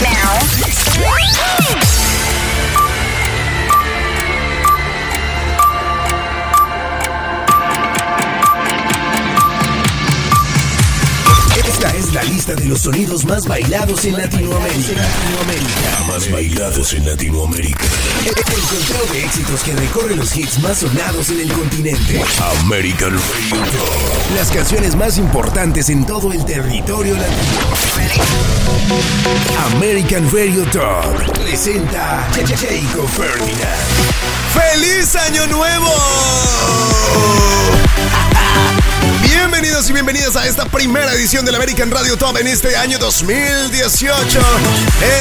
right now. Lista de los sonidos más bailados en Latinoamérica. Más bailados en Latinoamérica. El conteo de éxitos que recorre los hits más sonados en el continente. American Radio Top. Las canciones más importantes en todo el territorio latino. American Radio Top presenta Jacob Ferdinand. ¡Feliz Año Nuevo! Bienvenidos y bienvenidas a esta primera edición del American Radio Top en este año 2018.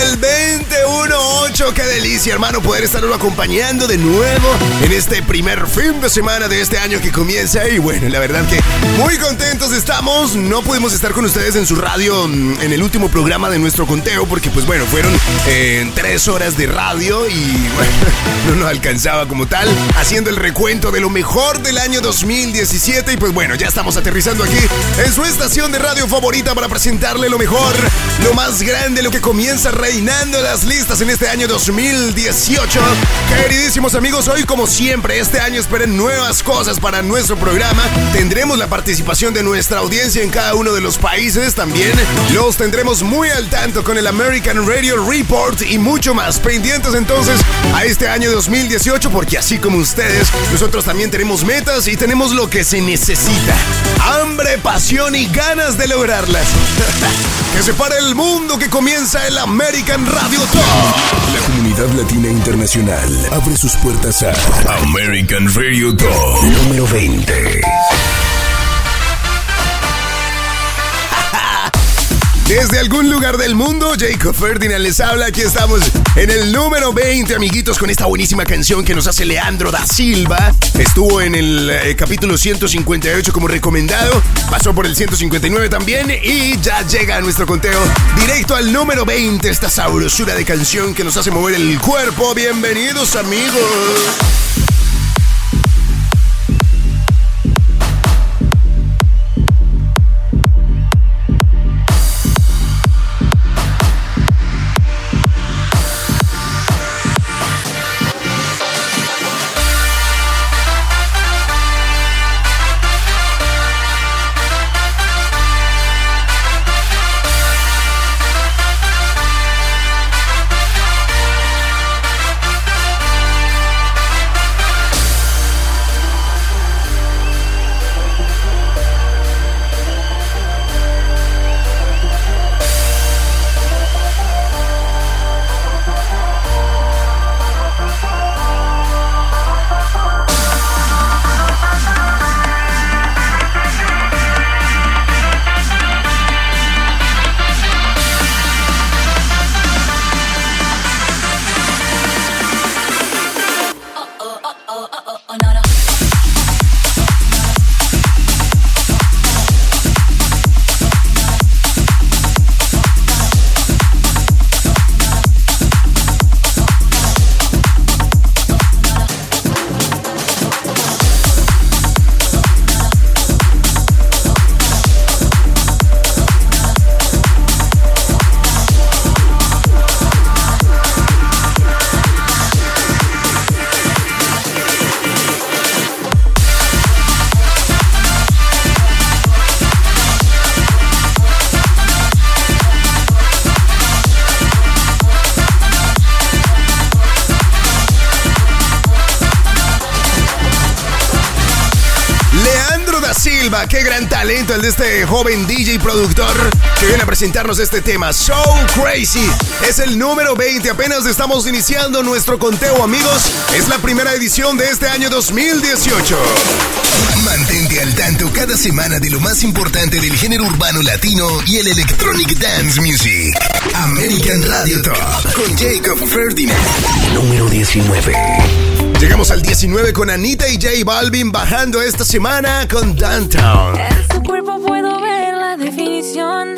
El 218. Qué delicia, hermano, poder estarlo acompañando de nuevo en este primer fin de semana de este año que comienza. Y bueno, la verdad que muy contentos estamos. No pudimos estar con ustedes en su radio mm, en el último programa de nuestro conteo porque pues bueno, fueron eh, tres horas de radio y bueno, no nos alcanzaba como tal haciendo el recuento de lo mejor del año 2017 y pues bueno, ya estamos aterrizando aquí en su estación de radio favorita para presentarle lo mejor, lo más grande, lo que comienza reinando las listas en este año 2018. Queridísimos amigos, hoy como siempre, este año esperen nuevas cosas para nuestro programa. Tendremos la participación de nuestra audiencia en cada uno de los países también. Los tendremos muy al tanto con el American Radio Report y mucho más. Pendientes entonces a este año 2018 porque así como ustedes, nosotros también tenemos metas y tenemos lo que se necesita. Hambre, pasión y ganas de lograrlas. que se pare el mundo que comienza el American Radio Top. La comunidad latina internacional abre sus puertas a American Radio Top número 20. Desde algún lugar del mundo, Jacob Ferdinand les habla. Aquí estamos en el número 20, amiguitos, con esta buenísima canción que nos hace Leandro da Silva. Estuvo en el eh, capítulo 158 como recomendado, pasó por el 159 también y ya llega a nuestro conteo directo al número 20, esta sabrosura de canción que nos hace mover el cuerpo. Bienvenidos, amigos. Presentarnos este tema, So Crazy. Es el número 20, apenas estamos iniciando nuestro conteo, amigos. Es la primera edición de este año 2018. Mantente al tanto cada semana de lo más importante del género urbano latino y el electronic dance music. American Radio Top con Jacob Ferdinand. Número 19. Llegamos al 19 con Anita y J Balvin bajando esta semana con Downtown. En su cuerpo puedo ver la definición.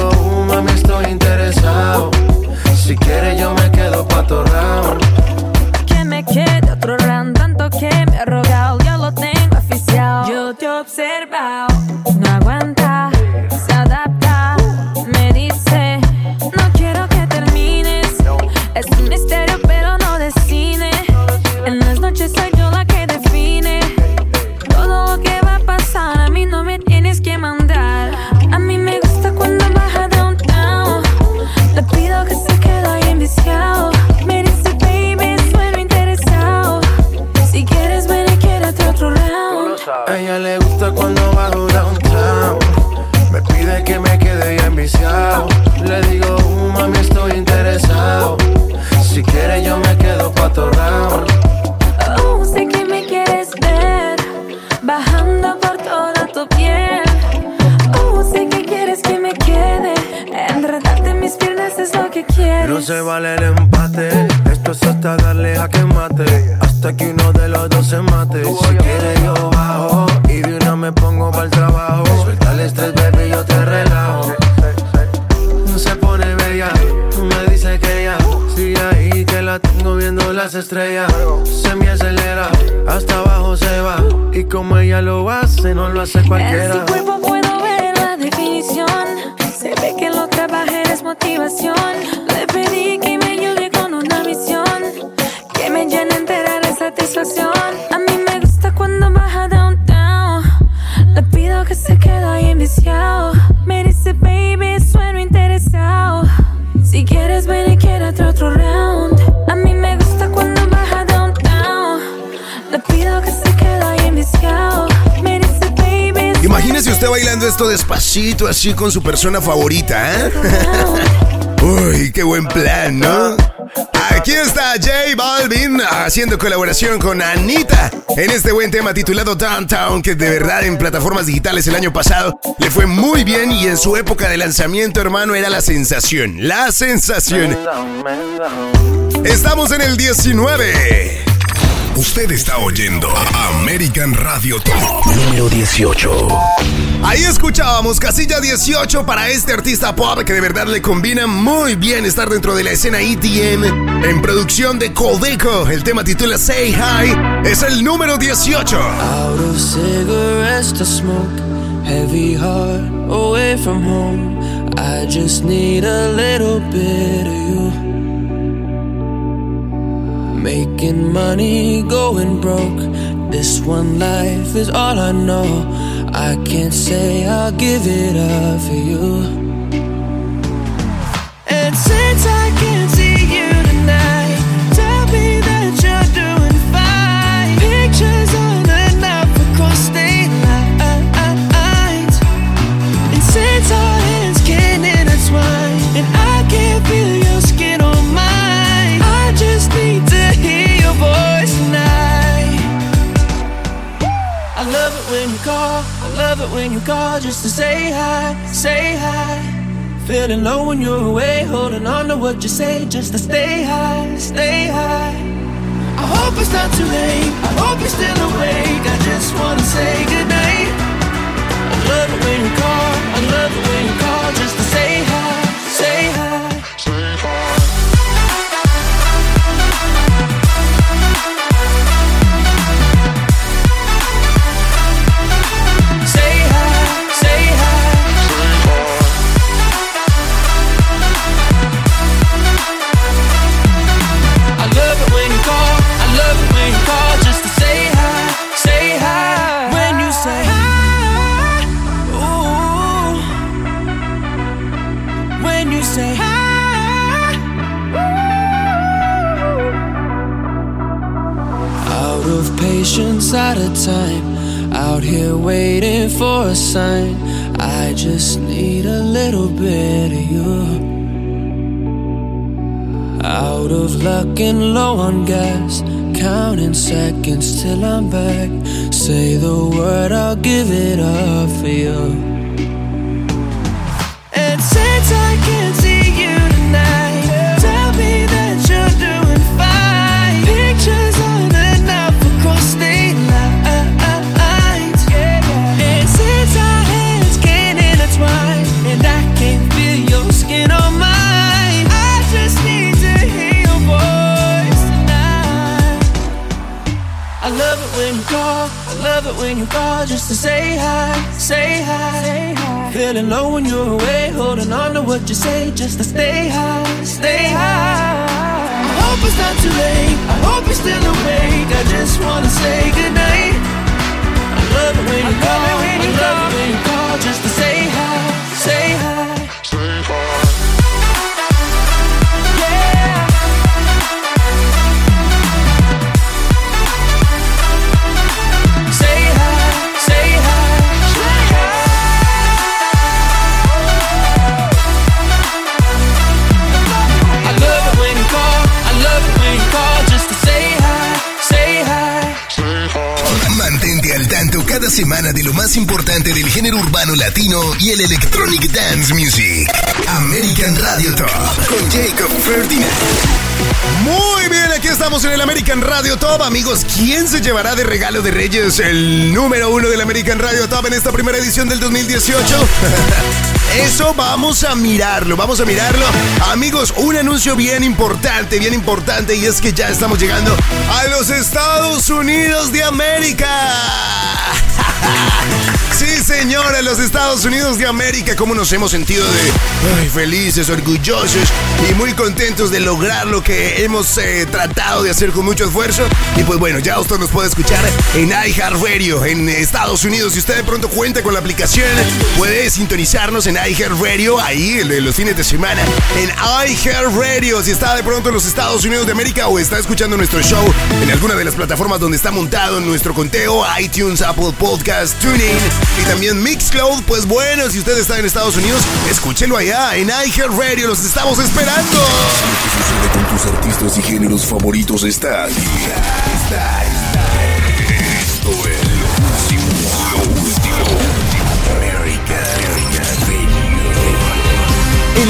round. Que me quede otro round, tanto que me ha rogado. Yo lo tengo oficial. Yo te observo. Esto despacito, así con su persona favorita, ¿eh? Uy, qué buen plan, ¿no? Aquí está J Balvin haciendo colaboración con Anita en este buen tema titulado Downtown, que de verdad en plataformas digitales el año pasado le fue muy bien y en su época de lanzamiento, hermano, era la sensación. La sensación. Estamos en el 19. Usted está oyendo American Radio Top número 18. Ahí escuchábamos casilla 18 para este artista pop que de verdad le combina muy bien estar dentro de la escena EDM en producción de Coldeco. El tema titula Say Hi, es el número 18. Out of cigarettes to smoke, heavy heart away from home. I just need a little bit of you. Making money, going broke. This one life is all I know. I can't say I'll give it up for you. And since I can't see you tonight, call, I love it when you call just to say hi, say hi. Feeling low when you're away, holding on to what you say just to stay high, stay high. I hope it's not too late, I hope you're still awake. I just wanna say goodnight. I love it when you call, I love it when you call just to say waiting for a sign. I just need a little bit of you. Out of luck and low on gas. Counting seconds till I'm back. Say the word, I'll give it up for you. And since I can't see you tonight, love it when you call just to say hi, say hi. Feeling low when you're away, holding on to what you say just to stay high, stay high. I hope it's not too late, I hope you're still awake. I just wanna say goodnight. I love it when you call, I love it when you call just to say semana de lo más importante del género urbano latino y el electronic dance music. American Radio Top con Jacob Ferdinand. Muy bien, aquí estamos en el American Radio Top. Amigos, ¿quién se llevará de regalo de Reyes el número uno del American Radio Top en esta primera edición del 2018? Eso vamos a mirarlo, vamos a mirarlo. Amigos, un anuncio bien importante, bien importante, y es que ya estamos llegando a los Estados Unidos de América. Sí, señora, los Estados Unidos de América, cómo nos hemos sentido de felices, orgullosos y muy contentos de lograr lo que hemos eh, tratado de hacer con mucho esfuerzo. Y pues bueno, ya usted nos puede escuchar en iHeartRadio en Estados Unidos. Si usted de pronto cuenta con la aplicación, puede sintonizarnos en iHeartRadio ahí el de los fines de semana en iHeartRadio. Si está de pronto en los Estados Unidos de América o está escuchando nuestro show en alguna de las plataformas donde está montado nuestro conteo, iTunes, Apple Podcast, TuneIn y también Mixcloud, pues bueno, si usted está en Estados Unidos, escúchelo allá en iHeartRadio, los estamos esperando. Lo que sucede con tus artistas y géneros favoritos está aquí. Está.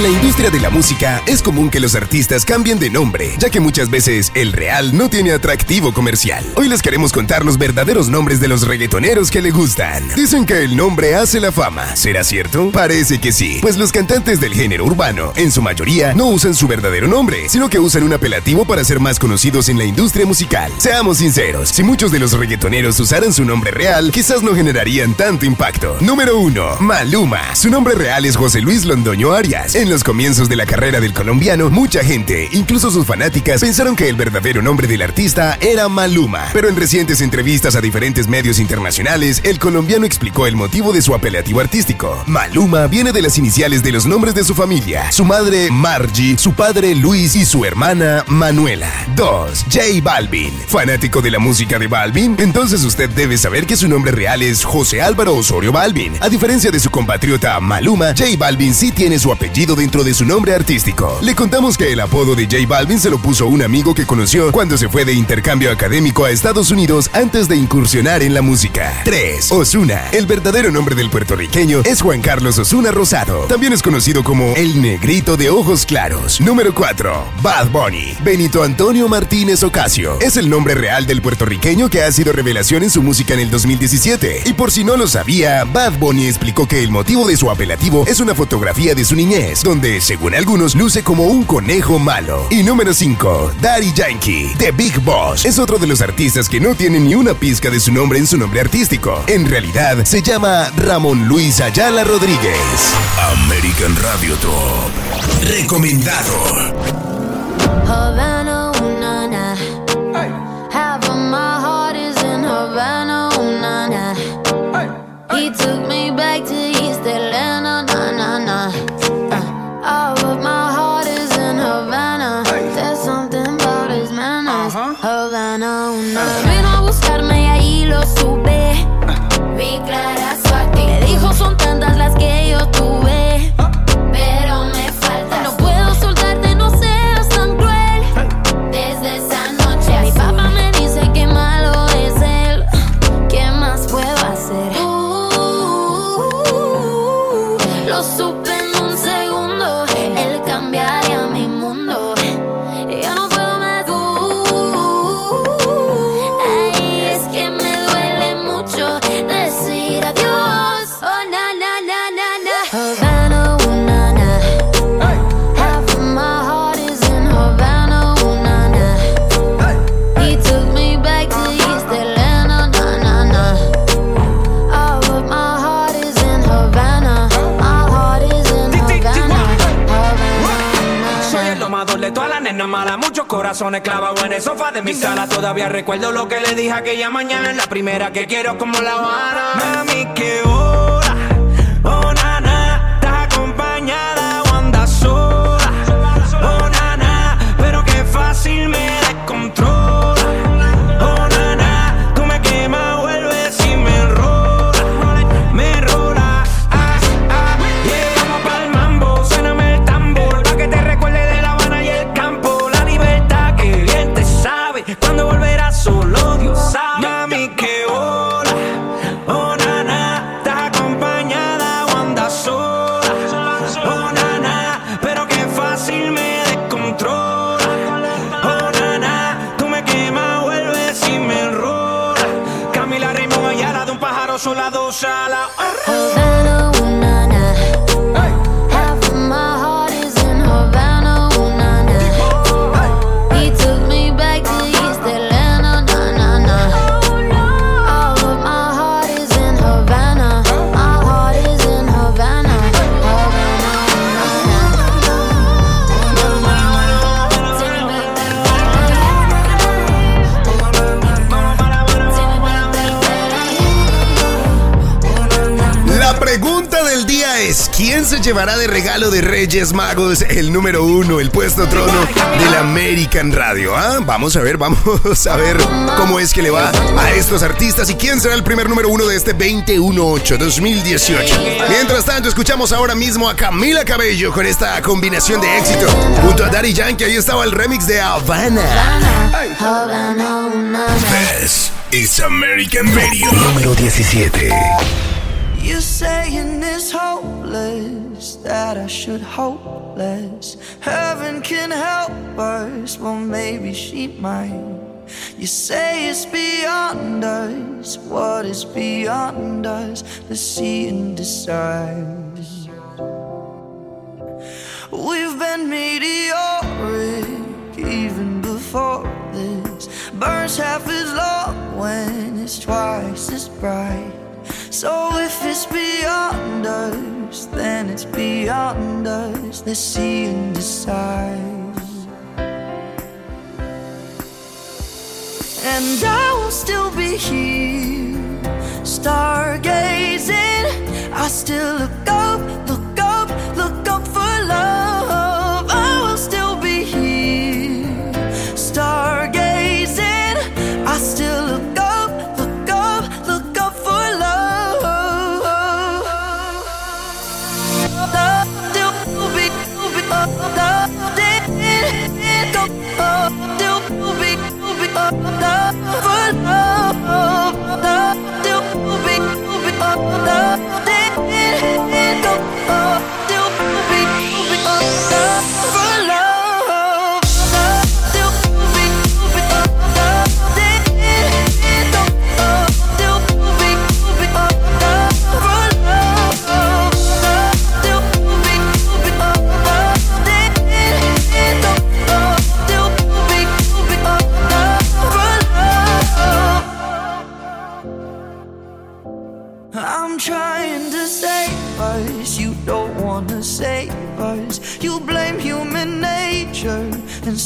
En la industria de la música es común que los artistas cambien de nombre, ya que muchas veces el real no tiene atractivo comercial. Hoy les queremos contar los verdaderos nombres de los reggaetoneros que le gustan. Dicen que el nombre hace la fama. ¿Será cierto? Parece que sí, pues los cantantes del género urbano, en su mayoría, no usan su verdadero nombre, sino que usan un apelativo para ser más conocidos en la industria musical. Seamos sinceros, si muchos de los reggaetoneros usaran su nombre real, quizás no generarían tanto impacto. Número 1. Maluma. Su nombre real es José Luis Londoño Arias. Los comienzos de la carrera del colombiano, mucha gente, incluso sus fanáticas, pensaron que el verdadero nombre del artista era Maluma. Pero en recientes entrevistas a diferentes medios internacionales, el colombiano explicó el motivo de su apelativo artístico. Maluma viene de las iniciales de los nombres de su familia. Su madre, Margie, su padre, Luis y su hermana, Manuela. 2. J Balvin. ¿Fanático de la música de Balvin? Entonces usted debe saber que su nombre real es José Álvaro Osorio Balvin. A diferencia de su compatriota Maluma, J Balvin sí tiene su apellido dentro de su nombre artístico. Le contamos que el apodo de J Balvin se lo puso un amigo que conoció cuando se fue de intercambio académico a Estados Unidos antes de incursionar en la música. 3. Osuna. El verdadero nombre del puertorriqueño es Juan Carlos Osuna Rosado. También es conocido como el negrito de ojos claros. Número 4. Bad Bunny. Benito Antonio Martínez Ocasio. Es el nombre real del puertorriqueño que ha sido revelación en su música en el 2017. Y por si no lo sabía, Bad Bunny explicó que el motivo de su apelativo es una fotografía de su niñez, donde, según algunos, luce como un conejo malo. Y número 5. Daddy Yankee. The Big Boss. Es otro de los artistas que no tiene ni una pizca de su nombre en su nombre artístico. En realidad, se llama Ramón Luis Ayala Rodríguez. American Radio Top. Recomendado. Havana, ooh, na, na. Half of my heart is in Havana, ooh, na, na. He took corazones clavados en el sofá de mi sala. Todavía recuerdo lo que le dije aquella mañana, la primera que quiero como la Habana. Mami, qué hora, oh nana, estás acompañada o andas sola, oh nana, pero qué fácil me se llevará de regalo de Reyes Magos el número uno, el puesto trono del American Radio? ¿ah? Vamos a ver, vamos a ver cómo es que le va a estos artistas y quién será el primer número uno de este 2018-2018. Mientras tanto, escuchamos ahora mismo a Camila Cabello con esta combinación de éxito junto a Daddy Yankee. Ahí estaba el remix de Havana. This is American Radio. Número 17. You saying it's hopeless that I should hope less. Heaven can help us, well maybe she might. You say it's beyond us. What is beyond us? Let's see and decide. We've been meteoric even before this. Burns half as long when it's twice as bright. So if it's beyond us, then it's beyond us. Let's see and decide. And I will still be here, stargazing. I still look up, look up, look up for love.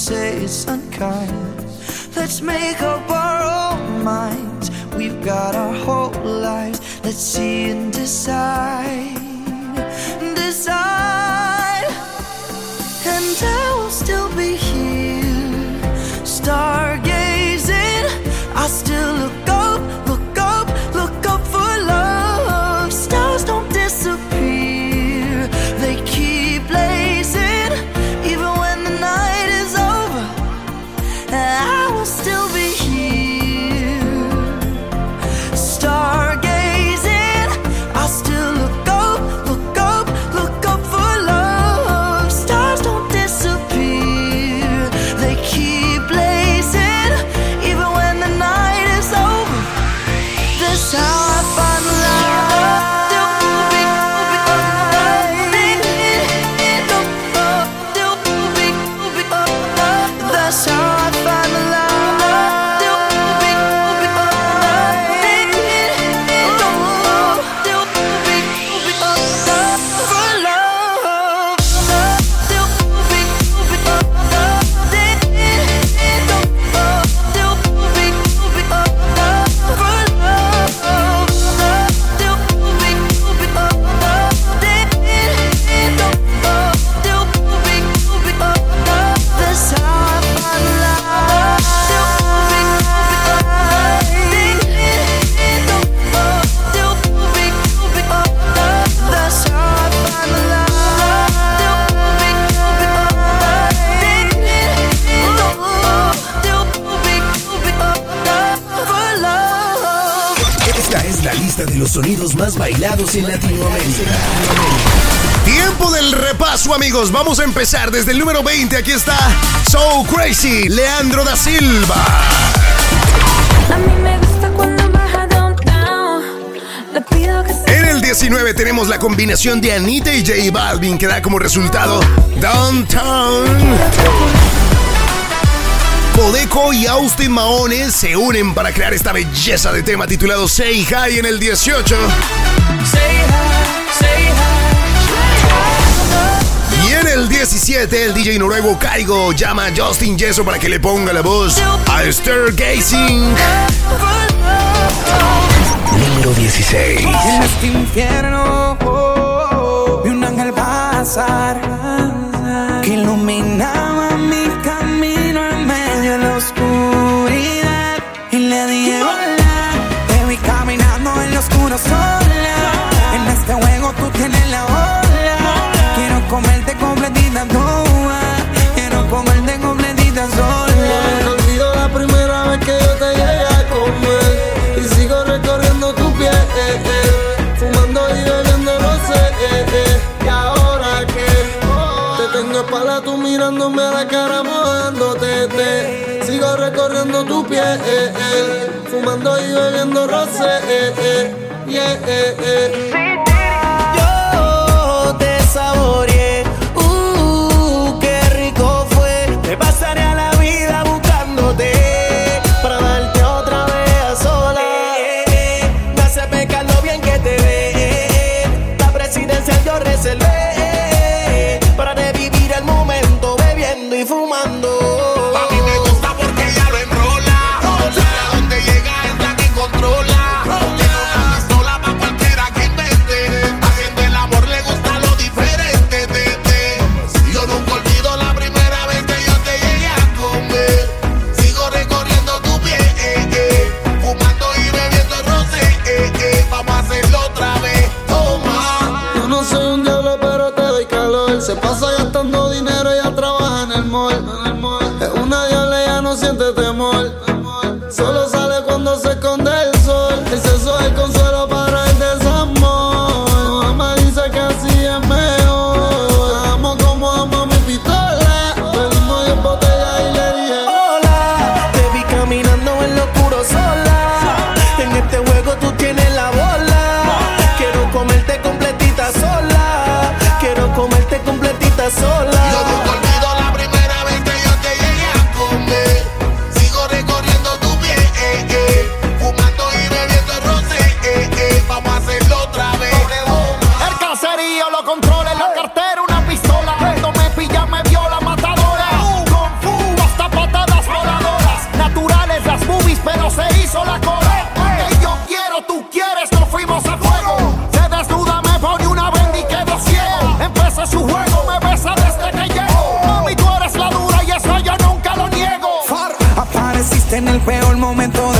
Say it's unkind. Let's make up our own minds. We've got our whole lives. Let's see and decide. Decide. And I will still be here, bailados en Latinoamérica. Tiempo del repaso, amigos. Vamos a empezar desde el número 20. Aquí está So Crazy, Leandro da Silva. A mí me gusta cuando baja downtown. 19 tenemos la combinación de Anita y J Balvin que da como resultado Downtown. Codeco y Austin Mahones se unen para crear esta belleza de tema titulado Say Hi en el 18. Y en el 17, el DJ noruego Kaigo llama a Justin Yeso para que le ponga la voz a Stargazing. Número 16. En este infierno oh, vi un ángel pasar a la cara mojándote te. Sigo recorriendo tu piel eh, eh. Fumando y bebiendo rosé eh, eh. Yeah, sola. En el peor momento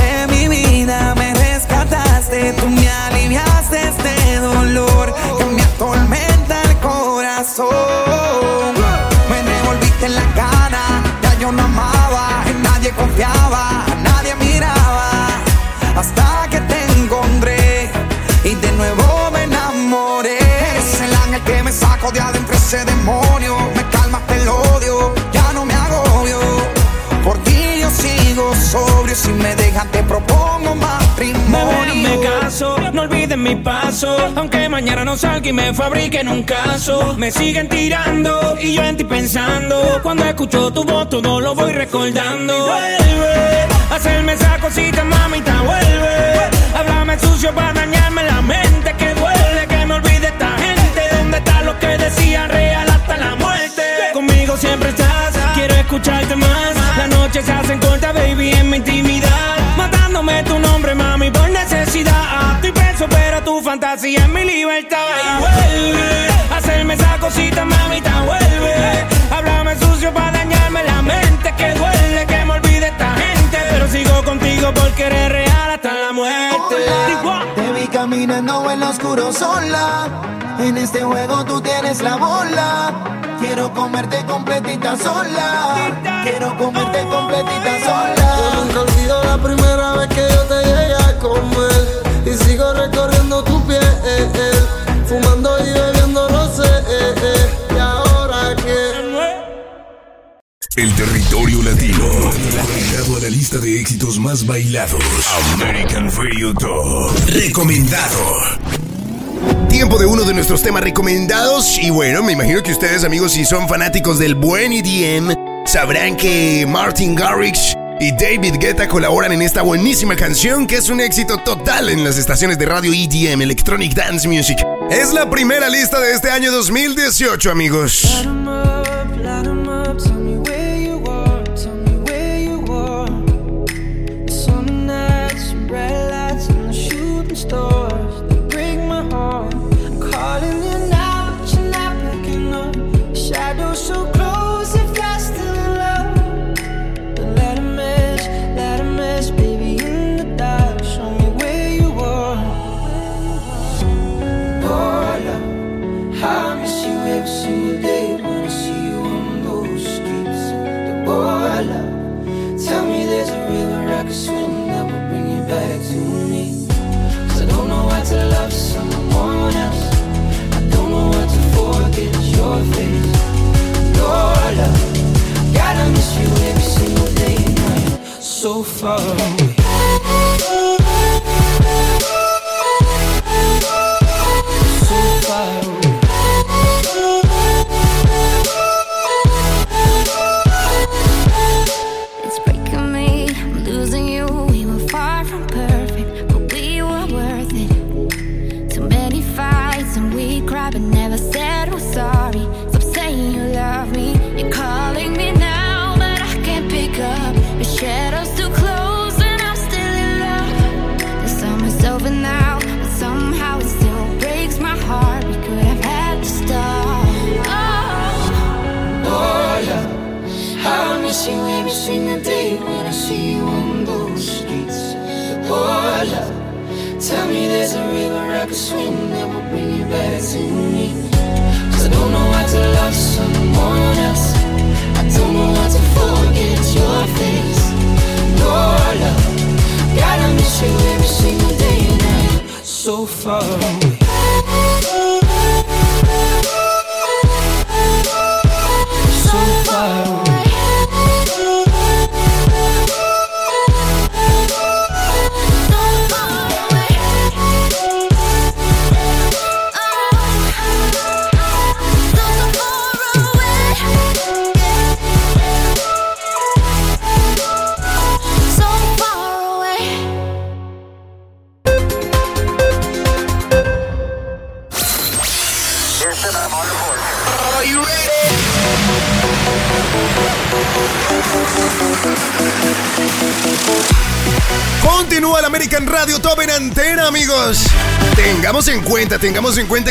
si me dejan te propongo Bebé, matrimonio. me caso, no olviden mi paso. Aunque mañana no salga y me fabriquen un caso. Me siguen tirando y yo en ti pensando. Cuando escucho tu voz, todo lo voy recordando. Vuelve hacerme esa cosita, mamita, vuelve. Háblame sucio para dañarme la mente. Que duele que me olvide esta gente. ¿Dónde está lo que decían real hasta la muerte? Conmigo siempre estás, quiero escucharte más. Las noches se hacen cortas, baby, en mi intimidad. Matándome tu nombre, mami, por necesidad. Estoy preso, pero tu fantasía es mi libertad. Y vuelve hacerme esa cosita, mamita, vuelve. Háblame sucio para dañarme la mente. Que duele que me olvide esta gente. Pero sigo contigo porque eres real hasta la muerte. Te vi caminando en lo oscuro sola. En este juego tú tienes la bola. Quiero comerte completita sola. Quiero comerte completita sola. Yo nunca olvido la primera vez que yo te llegué a comer. Y sigo recorriendo tu piel. eh, eh. Fumando y bebiendo rosé. eh, eh. Y ahora que. El territorio latino. Agregado a la lista de éxitos más bailados. American Radio Top. Recomendado. Tiempo de uno de nuestros temas recomendados. Y bueno, me imagino que ustedes, amigos, si son fanáticos del buen EDM, sabrán que Martin Garrix y David Guetta colaboran en esta buenísima canción que es un éxito total en las estaciones de radio EDM, Electronic Dance Music. Es la primera lista de este año 2018, amigos.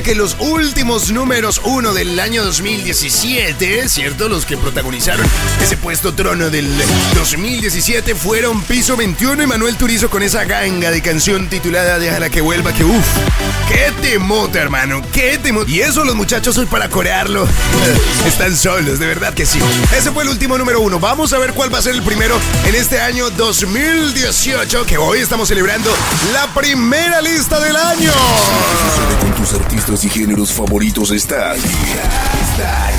Que los últimos números uno del año 2017, ¿cierto? Los que protagonizaron ese puesto trono del 2017 fueron Piso 21 y Manuel Turizo con esa ganga de canción titulada Déjala que vuelva, que uff, qué temota, hermano, qué temota. Y eso los muchachos hoy para corearlo. Están solos, de verdad que sí. Ese fue el último número uno. Vamos a ver cuál va a ser el primero en este año 2018, que hoy estamos celebrando la primera lista del año. Artistas y géneros favoritos está aquí.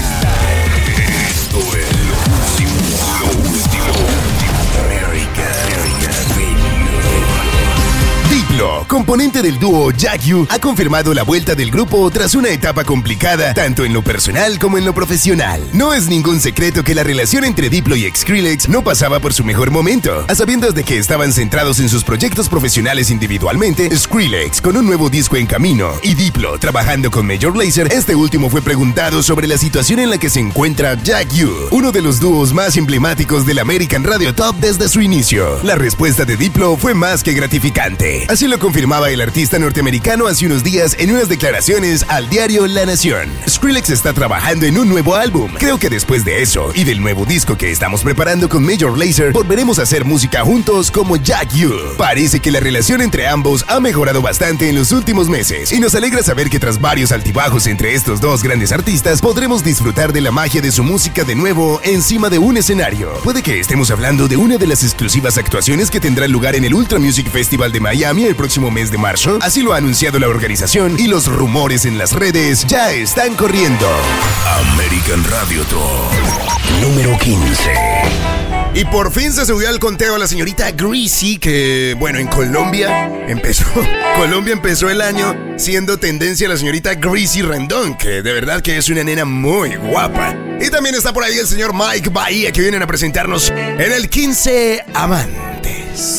Componente del dúo Jack ha confirmado la vuelta del grupo tras una etapa complicada, tanto en lo personal como en lo profesional. No es ningún secreto que la relación entre Diplo y Skrillex no pasaba por su mejor momento. A sabiendas de que estaban centrados en sus proyectos profesionales individualmente, Skrillex con un nuevo disco en camino y Diplo trabajando con Major Lazer, este último fue preguntado sobre la situación en la que se encuentra Jack uno de los dúos más emblemáticos del American Radio Top desde su inicio. La respuesta de Diplo fue más que gratificante. Así lo confirmaba el artista norteamericano hace unos días en unas declaraciones al diario La Nación. Skrillex está trabajando en un nuevo álbum. Creo que después de eso y del nuevo disco que estamos preparando con Major Lazer, volveremos a hacer música juntos como Jack You. Parece que la relación entre ambos ha mejorado bastante en los últimos meses y nos alegra saber que tras varios altibajos entre estos dos grandes artistas, podremos disfrutar de la magia de su música de nuevo encima de un escenario. Puede que estemos hablando de una de las exclusivas actuaciones que tendrán lugar en el Ultra Music Festival de Miami el próximo mes de marzo. Así lo ha anunciado la organización y los rumores en las redes ya están corriendo. American Radio Top número 15. Y por fin se subió al conteo la señorita Greasy, que, bueno, en Colombia empezó, Colombia empezó el año siendo tendencia la señorita Greasy Rendón, que de verdad que es una nena muy guapa. Y también está por ahí el señor Mike Bahía, que vienen a presentarnos en el 15 Amantes.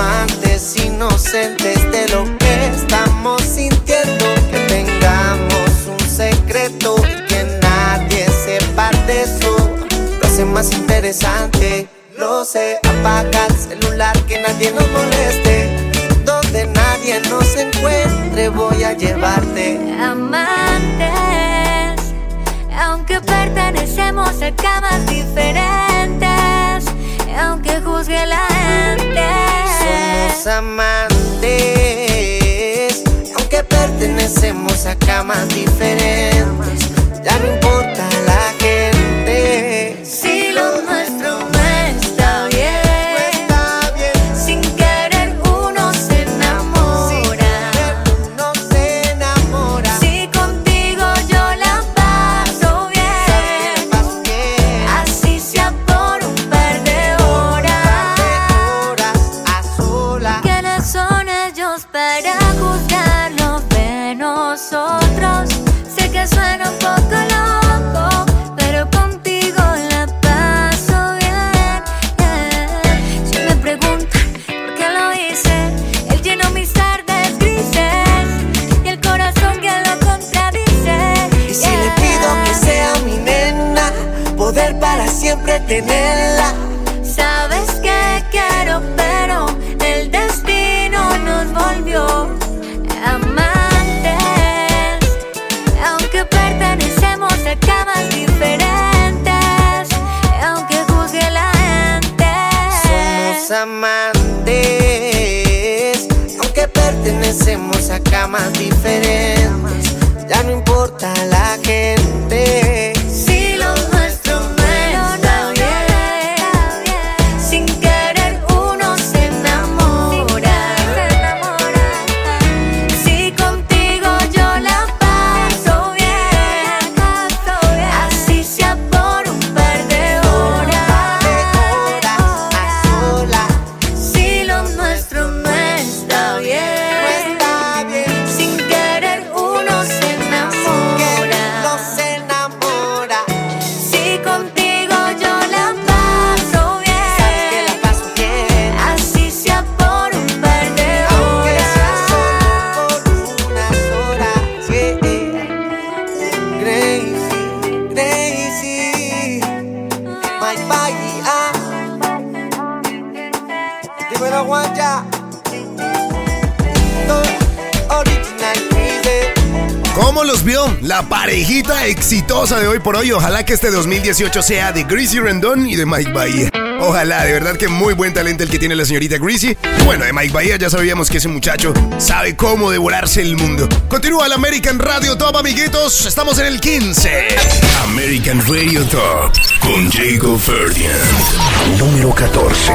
Amantes inocentes de lo que estamos sintiendo. Que tengamos un secreto y que nadie sepa de eso. Lo hace más interesante. Lo sé, apaga el celular que nadie nos moleste. Donde nadie nos encuentre, voy a llevarte. Amantes, aunque pertenecemos a camas diferentes, aunque juzgue la gente. Somos amantes, aunque pertenecemos a camas diferentes. Ya no importa la gente. Si lo nuestro tenerla. Sabes que quiero, pero el destino nos volvió amantes. Aunque pertenecemos a camas diferentes, aunque juzgue la gente. Somos amantes, aunque pertenecemos a camas diferentes. Hoy por hoy. Ojalá que este 2018 sea de Greasy Rendón y de Mike Bahía. Ojalá, de verdad que muy buen talento el que tiene la señorita Greasy. Y bueno, de Mike Bahía ya sabíamos que ese muchacho sabe cómo devorarse el mundo. Continúa el American Radio Top, amiguitos. Estamos en el 15. American Radio Top con Jacob Ferdinand. Número 14.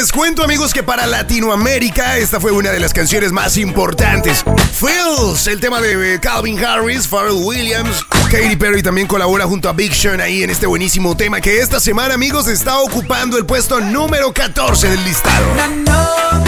Les cuento amigos que para Latinoamérica esta fue una de las canciones más importantes. Feels, el tema de eh, Calvin Harris, Pharrell Williams, Katy Perry también colabora junto a Big Sean ahí en este buenísimo tema que esta semana amigos está ocupando el puesto número 14 del listado.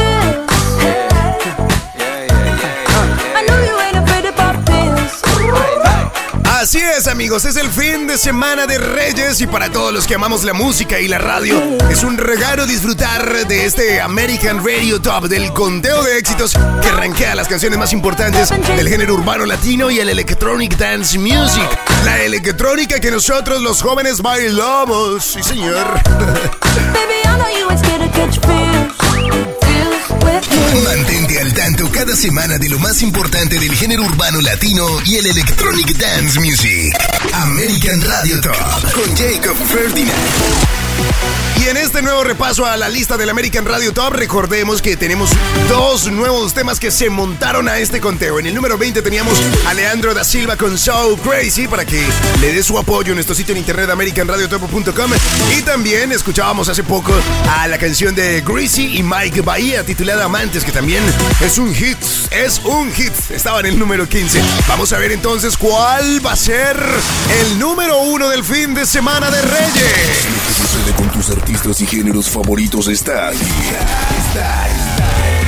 Así es, amigos, es el fin de semana de Reyes y para todos los que amamos la música y la radio, es un regalo disfrutar de este American Radio Top del conteo de éxitos que rankea las canciones más importantes del género urbano latino y el electronic dance music. La electrónica que nosotros los jóvenes bailamos, sí señor. Baby, I know you Mantente al tanto cada semana de lo más importante del género urbano latino y el electronic dance music. American Radio Top con Jacob Ferdinand. Y en este nuevo repaso a la lista del American Radio Top, recordemos que tenemos dos nuevos temas que se montaron a este conteo. En el número 20 teníamos a Leandro da Silva con So Crazy para que le dé su apoyo en nuestro sitio en internet americanradiotopo.com. Y también escuchábamos hace poco a la canción de Greasy y Mike Bahía titulada Amantes, que también es un hit. Es un hit. Estaba en el número 15. Vamos a ver entonces cuál va a ser el número uno del fin de semana de Reyes. Lo que sucede con tus artistas y géneros favoritos está aquí. Está, está.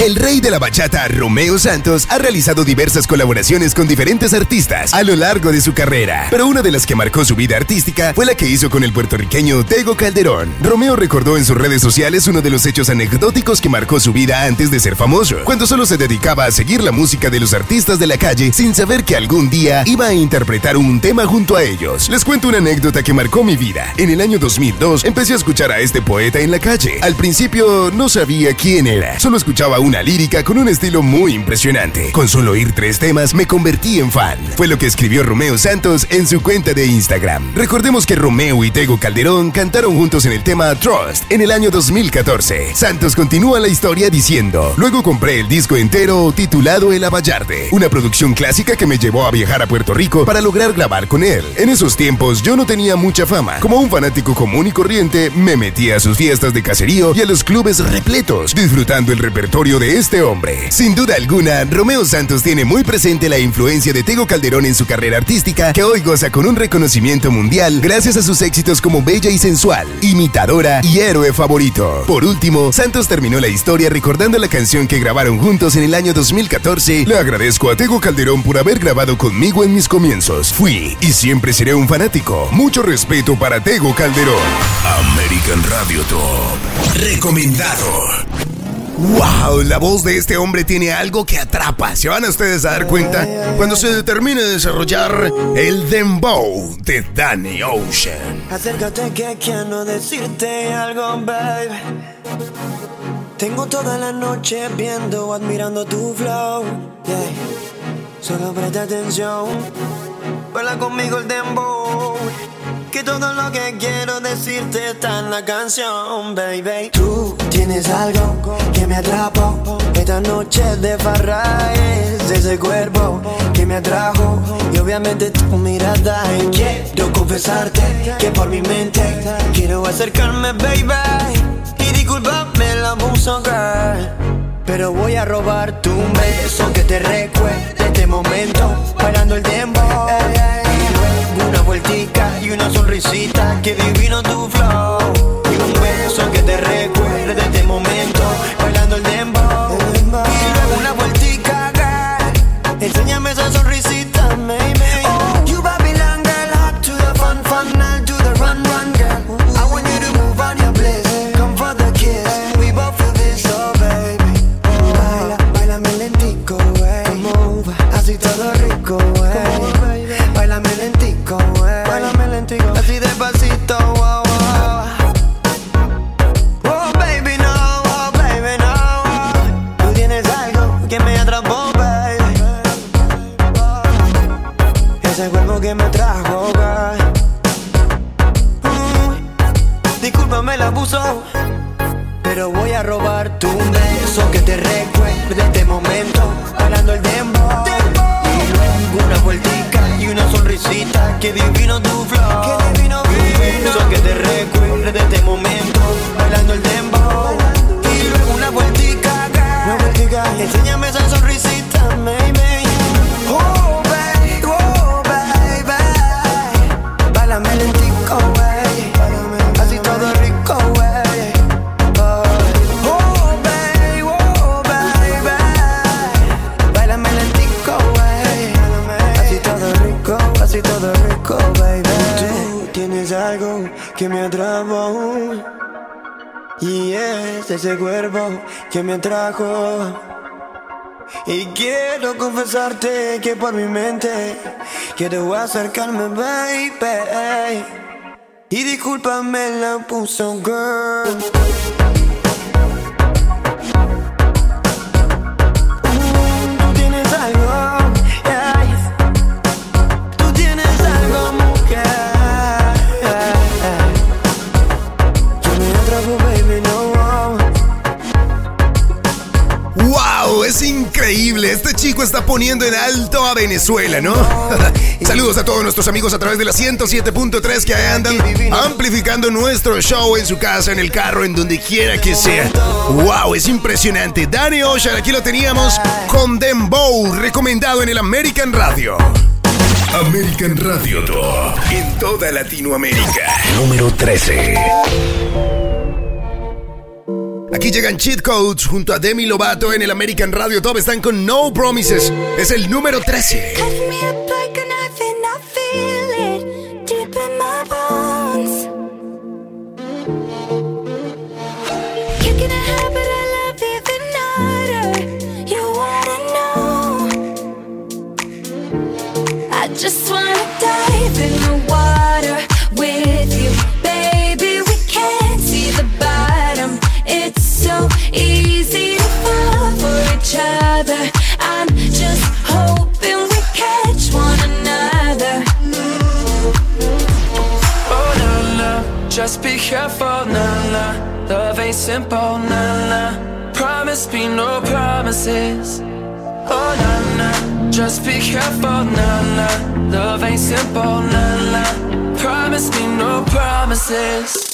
El rey de la bachata, Romeo Santos, ha realizado diversas colaboraciones con diferentes artistas a lo largo de su carrera. Pero una de las que marcó su vida artística fue la que hizo con el puertorriqueño Tego Calderón. Romeo recordó en sus redes sociales uno de los hechos anecdóticos que marcó su vida antes de ser famoso, cuando solo se dedicaba a seguir la música de los artistas de la calle sin saber que algún día iba a interpretar un tema junto a ellos. Les cuento una anécdota que marcó mi vida. En el año 2002 empecé a escuchar a este poeta en la calle. Al principio no sabía quién era, solo escuchaba una lírica con un estilo muy impresionante. Con solo oír tres temas me convertí en fan. Fue lo que escribió Romeo Santos en su cuenta de Instagram. Recordemos que Romeo y Tego Calderón cantaron juntos en el tema Trust en el año 2014. Santos continúa la historia diciendo, luego compré el disco entero titulado El Abayarde, una producción clásica que me llevó a viajar a Puerto Rico para lograr grabar con él. En esos tiempos yo no tenía mucha fama. Como un fanático común y corriente, me metí a sus fiestas de caserío y a los clubes repletos, disfrutando el repertorio de este hombre. Sin duda alguna, Romeo Santos tiene muy presente la influencia de Tego Calderón en su carrera artística, que hoy goza con un reconocimiento mundial gracias a sus éxitos como Bella y Sensual, Imitadora y Héroe Favorito. Por último, Santos terminó la historia recordando la canción que grabaron juntos en el año 2014. Le agradezco a Tego Calderón por haber grabado conmigo en mis comienzos. Fui y siempre seré un fanático. Mucho respeto para Tego Calderón. American Radio Top. Recomendado. ¡Wow! La voz de este hombre tiene algo que atrapa. Se van a ustedes a dar cuenta cuando se termine de desarrollar el Dembow de Danny Ocean. Acércate que quiero decirte algo, baby. Tengo toda la noche viendo, admirando tu flow. Yeah. Solo presta atención. Baila conmigo el dembow. Que todo lo que quiero decirte está en la canción, baby. Tú tienes algo que me atrapó. Esta noche de farra es ese cuerpo que me atrajo. Y obviamente tu mirada. Y quiero confesarte que por mi mente quiero acercarme, baby. Y disculpame el abuso, girl. Pero voy a robar tu beso que te recuerde este momento bailando el tiempo. Una vueltica y una sonrisita que divino tu flow. Que te recuerde este momento Que divino tu flow Que divino, Un beso que te recuerde este momento. Bailando el dembow. Y luego una vueltica, girl. Enséñame esa sonrisita, es ese cuerpo que me atrajo y quiero confesarte que por mi mente quiero acercarme, baby. Y discúlpame la puso, girl. Es increíble. Este chico está poniendo en alto a Venezuela, ¿no? Saludos a todos nuestros amigos a través de la 107.3 que andan amplificando nuestro show en su casa, en el carro, en donde quiera que sea. ¡Wow! Es impresionante. Danny Ocean, aquí lo teníamos con Dembow, recomendado en el American Radio. American Radio Top. En toda Latinoamérica. Número 13. Aquí llegan Cheat Codes junto a Demi Lovato en el American Radio Top. Están con No Promises. Es el número 13. Cut me up like a knife just be careful, na na. Love ain't simple, na na. Promise me no promises. Oh na na, just be careful, na na. Love ain't simple, na na. Promise me no promises.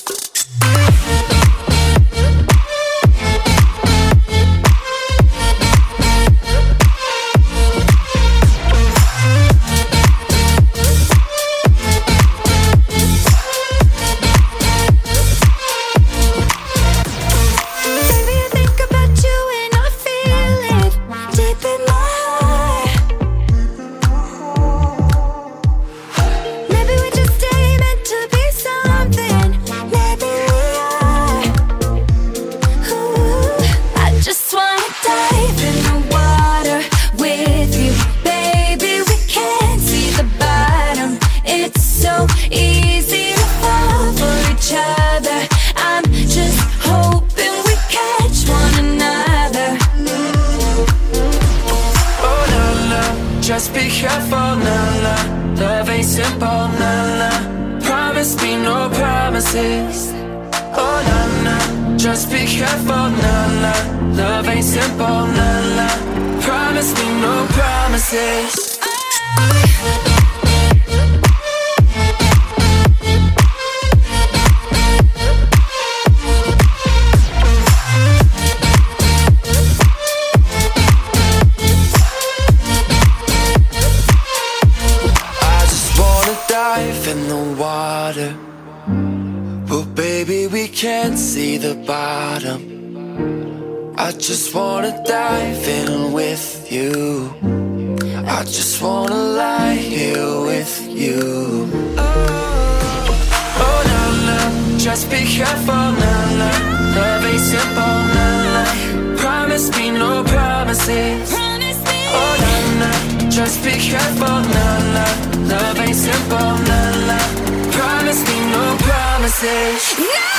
Ain't simple, no, no. Promise me no promises.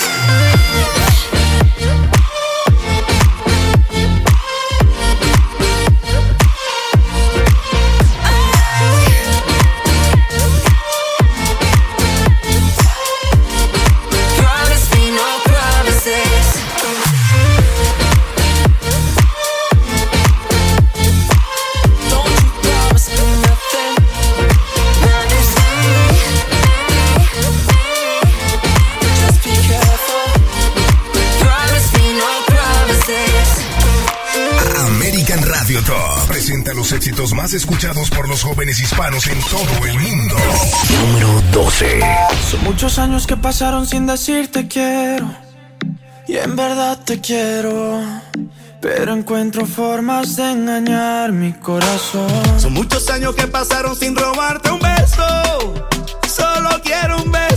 Hispanos en todo el mundo. Número 12. Son muchos años que pasaron sin decirte quiero. Y en verdad te quiero. Pero encuentro formas de engañar mi corazón. Son muchos años que pasaron sin robarte un beso. Solo quiero un beso.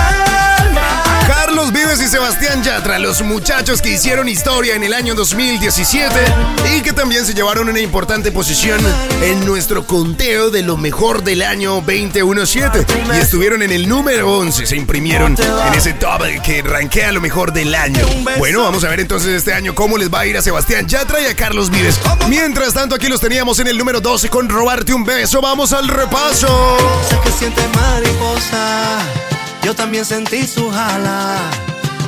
Carlos Vives y Sebastián Yatra, los muchachos que hicieron historia en el año 2017 y que también se llevaron una importante posición en nuestro conteo de lo mejor del año 2017 y estuvieron en el número 11, se imprimieron en ese top que rankea lo mejor del año. Bueno, vamos a ver entonces este año cómo les va a ir a Sebastián Yatra y a Carlos Vives. Mientras tanto, aquí los teníamos en el número 12 con Robarte un beso. Vamos al repaso. Sé que sientes mariposa, yo también sentí sus alas.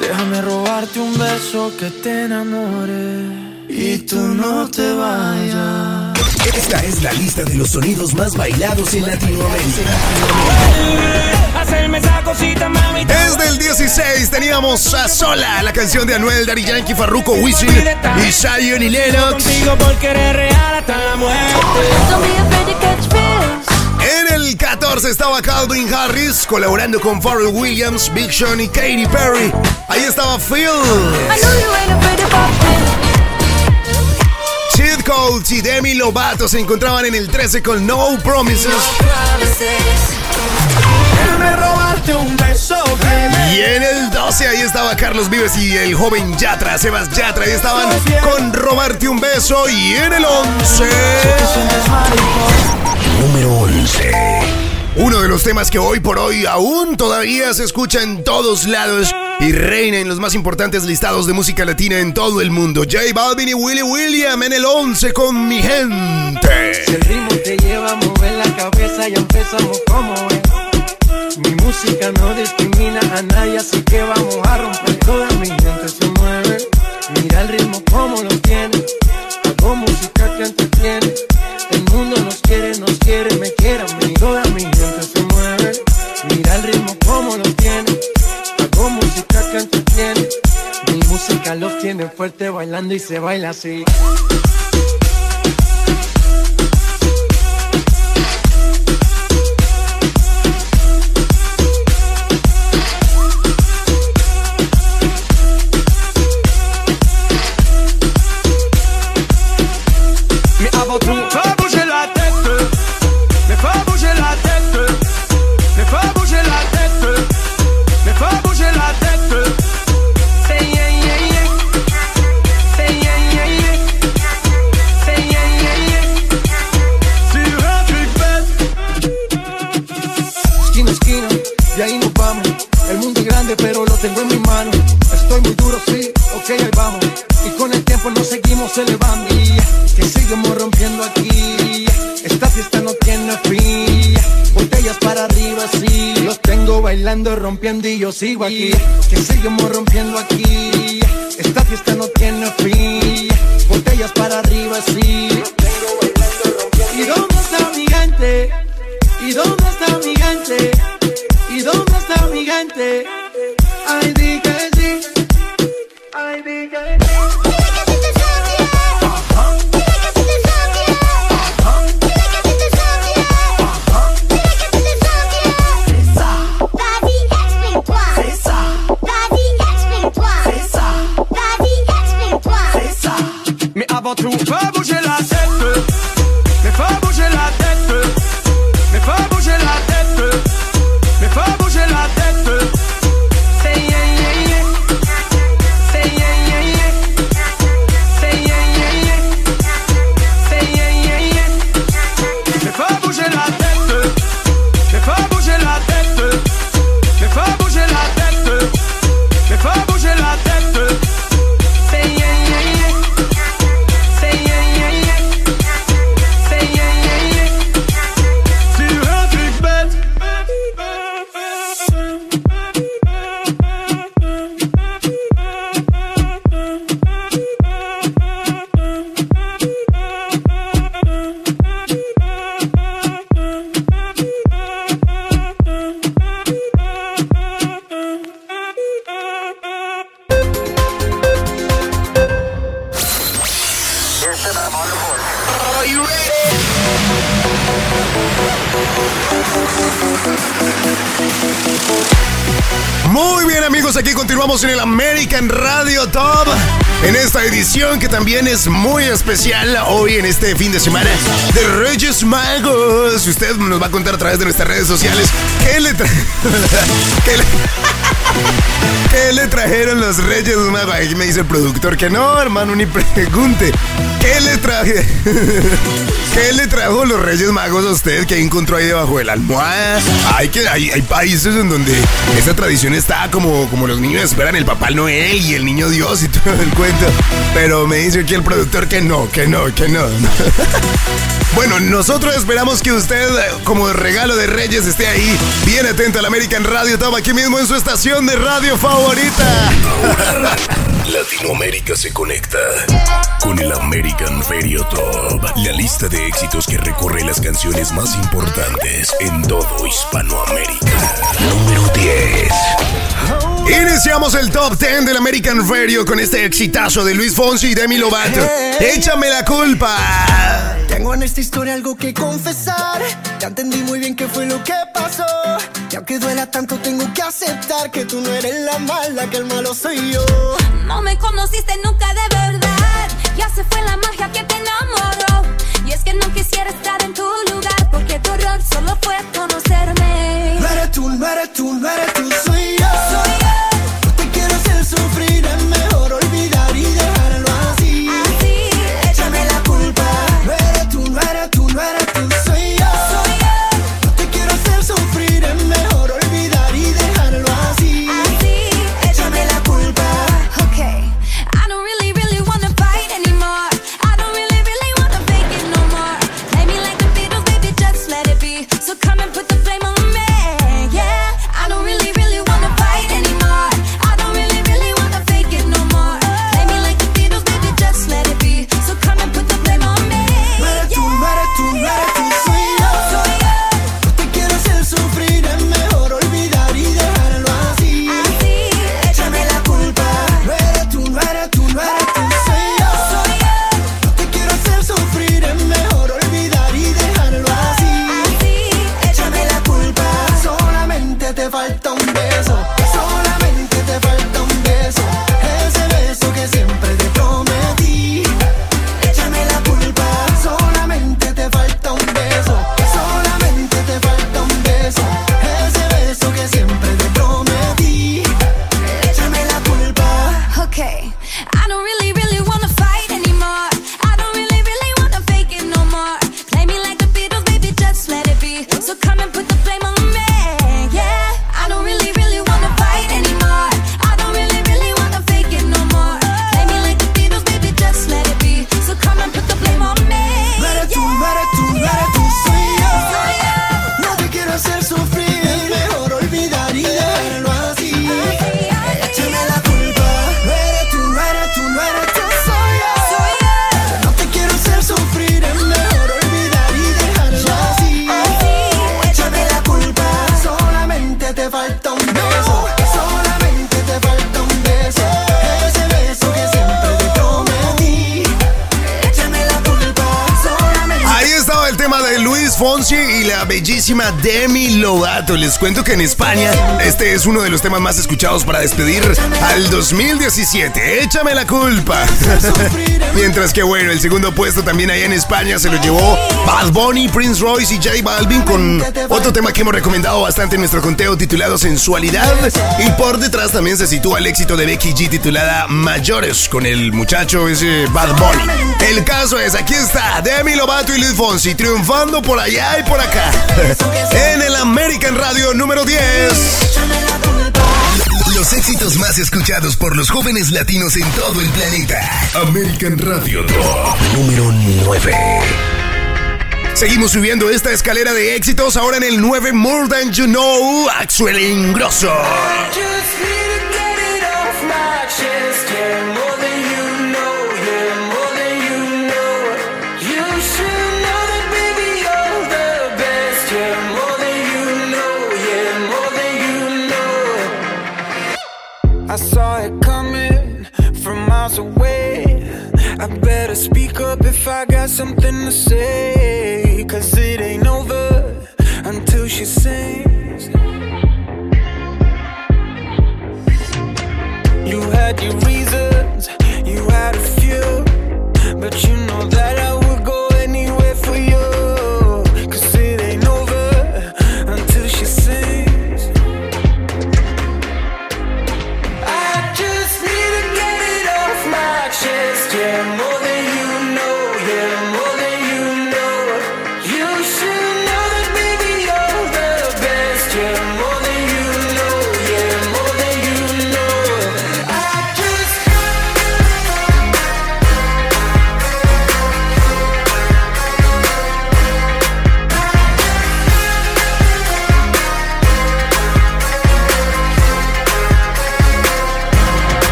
Déjame robarte un beso que te enamore y tú no te vayas. Esta es la lista de los sonidos más bailados en Latinoamérica. Hacerme esa cosita, mami. Desde el 16 teníamos a Sola, la canción de Anuel, Dari Yankee, Farruko, Wisin y Zion y Lennox. Contigo porque eres real hasta la muerte. 2014 estaba Calvin Harris colaborando con Pharrell Williams, Big Sean y Katy Perry. Ahí estaba Phil. Cheat Codes y Demi Lovato se encontraban en el 13 con No Promises. Y en el 12 ahí estaba Carlos Vives y el joven Yatra, Sebas Yatra, ahí estaban con Robarte un beso y en el 11 número 11. Uno de los temas que hoy por hoy aún todavía se escucha en todos lados y reina en los más importantes listados de música latina en todo el mundo. J Balvin y Willy William en el 11 con mi gente. Si el ritmo te lleva a mover la cabeza, ya empezamos como es. Mi música no discrimina a nadie, así que vamos a romper. Toda mi gente se mueve. Mira el ritmo como lo tiene. Hago música que entretiene. El mundo nos quiere, nos quiere, me quiere a mí. Mi gente se mueve. Mira el ritmo como lo tiene. Hago música que entretiene. Mi música los tiene fuerte bailando y se baila así. Y con el tiempo nos seguimos elevando. Que seguimos rompiendo aquí. Esta fiesta no tiene fin. Botellas para arriba, sí. Los tengo bailando, rompiendo y yo sigo aquí. Que seguimos rompiendo aquí. Esta fiesta no tiene fin. Botellas para arriba, sí. ¿Y dónde está mi gente? ¿Y dónde está mi gente? ¿Y dónde está mi gente? Avant tout, fais bouger edición que también es muy especial hoy en este fin de semana de Reyes Magos. Usted nos va a contar a través de nuestras redes sociales qué le, tra- qué le- qué le trajeron los Reyes Magos. Ahí me dice el productor que no, hermano, ni pregunte. ¿Qué le traje? ¿Qué le trajo los Reyes Magos a usted que encontró ahí debajo de la almohada? Hay, que, hay, países en donde esta tradición está como, como los niños esperan el Papá Noel y el Niño Dios y todo el cuento. Pero me dice aquí el productor que no, que no, que no. Bueno, nosotros esperamos que usted, como regalo de Reyes, esté ahí bien atento al American Radio Top aquí mismo en su estación de radio favorita. Latinoamérica se conecta con el American Radio Top, la lista de éxitos que recorre las canciones más importantes en todo Hispanoamérica. Número 10. Iniciamos el top 10 del American Radio con este exitazo de Luis Fonsi y Demi Lovato. Hey. Échame la culpa. Tengo en esta historia algo que confesar. Ya entendí muy bien qué fue lo que pasó. Y aunque duela tanto, tengo que aceptar que tú no eres la mala, que el malo soy yo. No me conociste nunca de verdad. Ya se fue la magia que te enamoró. Y es que no quisiera estar en tu lugar, porque tu error solo fue conocerme. No eres tú, no eres tú, no eres tú, soy sufrir. les cuento que en España este es uno de los temas más escuchados para despedir al 2017. Échame la culpa. Mientras que bueno, el segundo puesto también allá en España se lo llevó Bad Bunny, Prince Royce y J Balvin con otro tema que hemos recomendado bastante en nuestro conteo titulado Sensualidad. Y por detrás también se sitúa el éxito de Becky G titulada Mayores con el muchacho ese Bad Bunny. El caso es, aquí está Demi Lovato y Luis Fonsi triunfando por allá y por acá. en el American Radio número 10. Los éxitos más escuchados por los jóvenes latinos en todo el planeta. American Radio Top número 9. Seguimos subiendo esta escalera de éxitos ahora en el 9 More Than You Know, Axel Ingrosso. I something to say.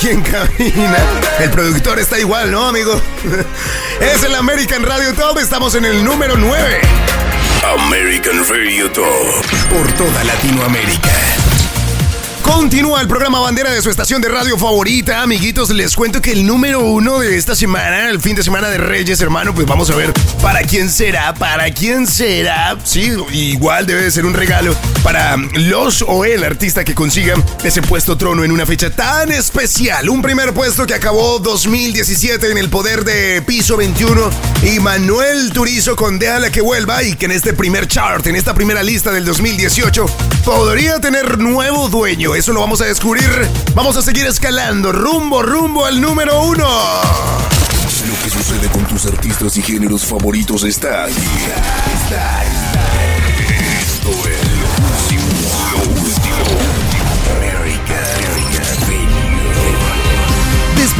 Aquí en cabina. El productor está igual, ¿no, amigo? Es el American Radio Top, estamos en el número 9. American Radio Top. Por toda Latinoamérica. Continúa el programa bandera de su estación de radio favorita, amiguitos. Les cuento que el número uno de esta semana, el fin de semana de Reyes, hermano, pues vamos a ver para quién será, para quién será. Sí, igual debe de ser un regalo para los o el artista que consiga ese puesto trono en una fecha tan especial. Un primer puesto que acabó 2017 en el poder de piso 21 y Manuel Turizo con Déjala que vuelva y que en este primer chart, en esta primera lista del 2018, podría tener nuevo dueño. Eso lo vamos a descubrir. Vamos a seguir escalando rumbo, rumbo al número uno. Lo que sucede con tus artistas y géneros favoritos está aquí. Está,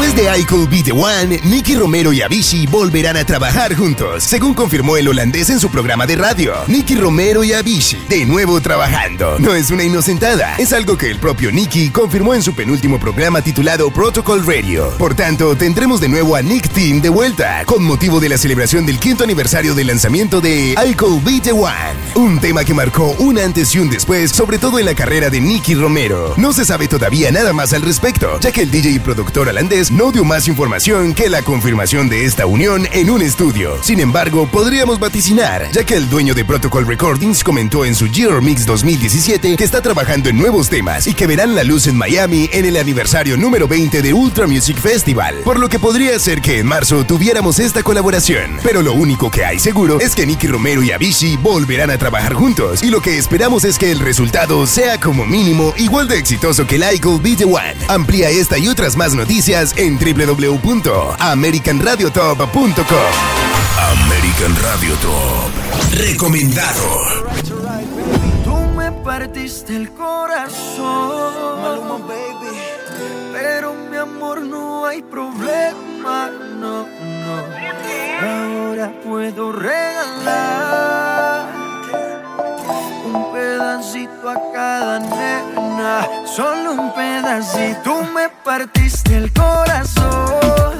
Después de I The One, Nicky Romero y Avicii volverán a trabajar juntos, según confirmó el holandés en su programa de radio. Nicky Romero y Avicii, de nuevo trabajando. No es una inocentada, es algo que el propio Nicky confirmó en su penúltimo programa titulado Protocol Radio. Por tanto, tendremos de nuevo a Nick Team de vuelta, con motivo de la celebración del quinto aniversario del lanzamiento de I The One, un tema que marcó un antes y un después, sobre todo en la carrera de Nicky Romero. No se sabe todavía nada más al respecto, ya que el DJ y productor holandés no dio más información que la confirmación de esta unión en un estudio. Sin embargo, podríamos vaticinar, ya que el dueño de Protocol Recordings comentó en su Year Mix 2017 que está trabajando en nuevos temas y que verán la luz en Miami en el aniversario número 20 de Ultra Music Festival, por lo que podría ser que en marzo tuviéramos esta colaboración. Pero lo único que hay seguro es que Nicky Romero y Avicii volverán a trabajar juntos y lo que esperamos es que el resultado sea como mínimo igual de exitoso que el Be The One. Amplía esta y otras más noticias en www.americanradiotop.com. American Radio Top. Recomendado. Tú me partiste el corazón. baby. Pero mi amor, no hay problema. No, no. Ahora puedo regalar un pedacito a cada nena. Solo un pedacito. Me partiste el corazón.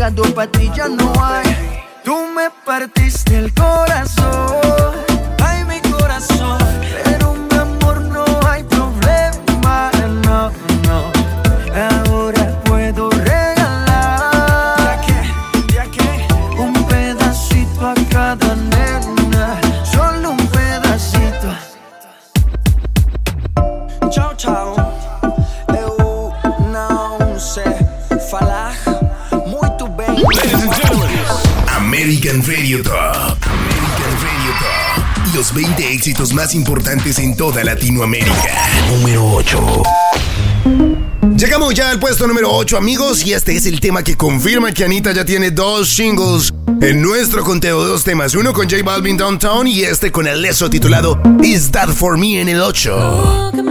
lado para ti ya no hay. Tú me partiste el corazón, American Radio Top. American Radio Top. Los 20 éxitos más importantes en toda Latinoamérica. Número 8. Llegamos ya al puesto número 8, amigos, y este es el tema que confirma que Anita ya tiene dos singles en nuestro conteo dos temas. Uno con J Balvin Downtown y este con el leso titulado Is That For Me en el 8.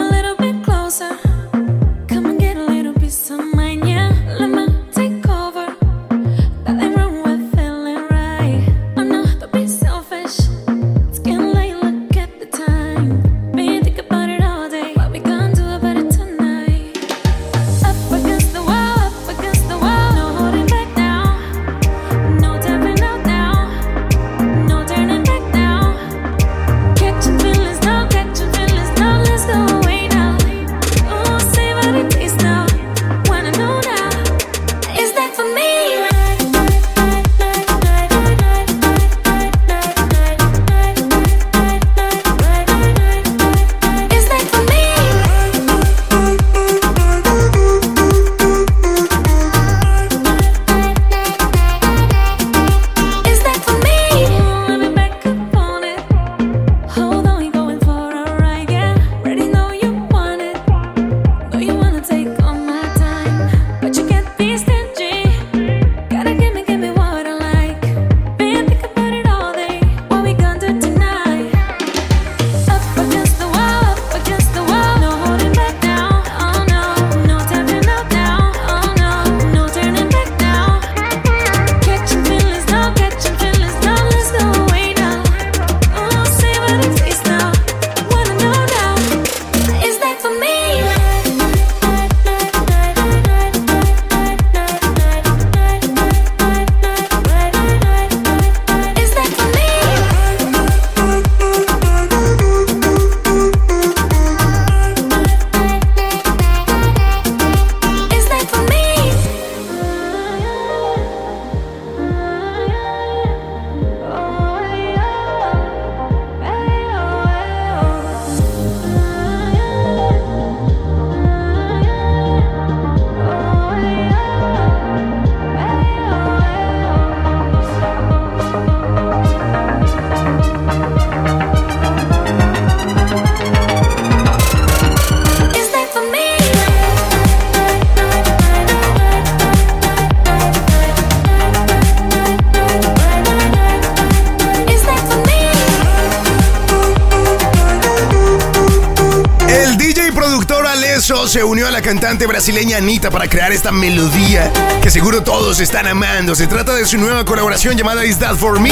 Cantante brasileña Anita para crear esta melodía que seguro todos están amando. Se trata de su nueva colaboración llamada Is That For Me,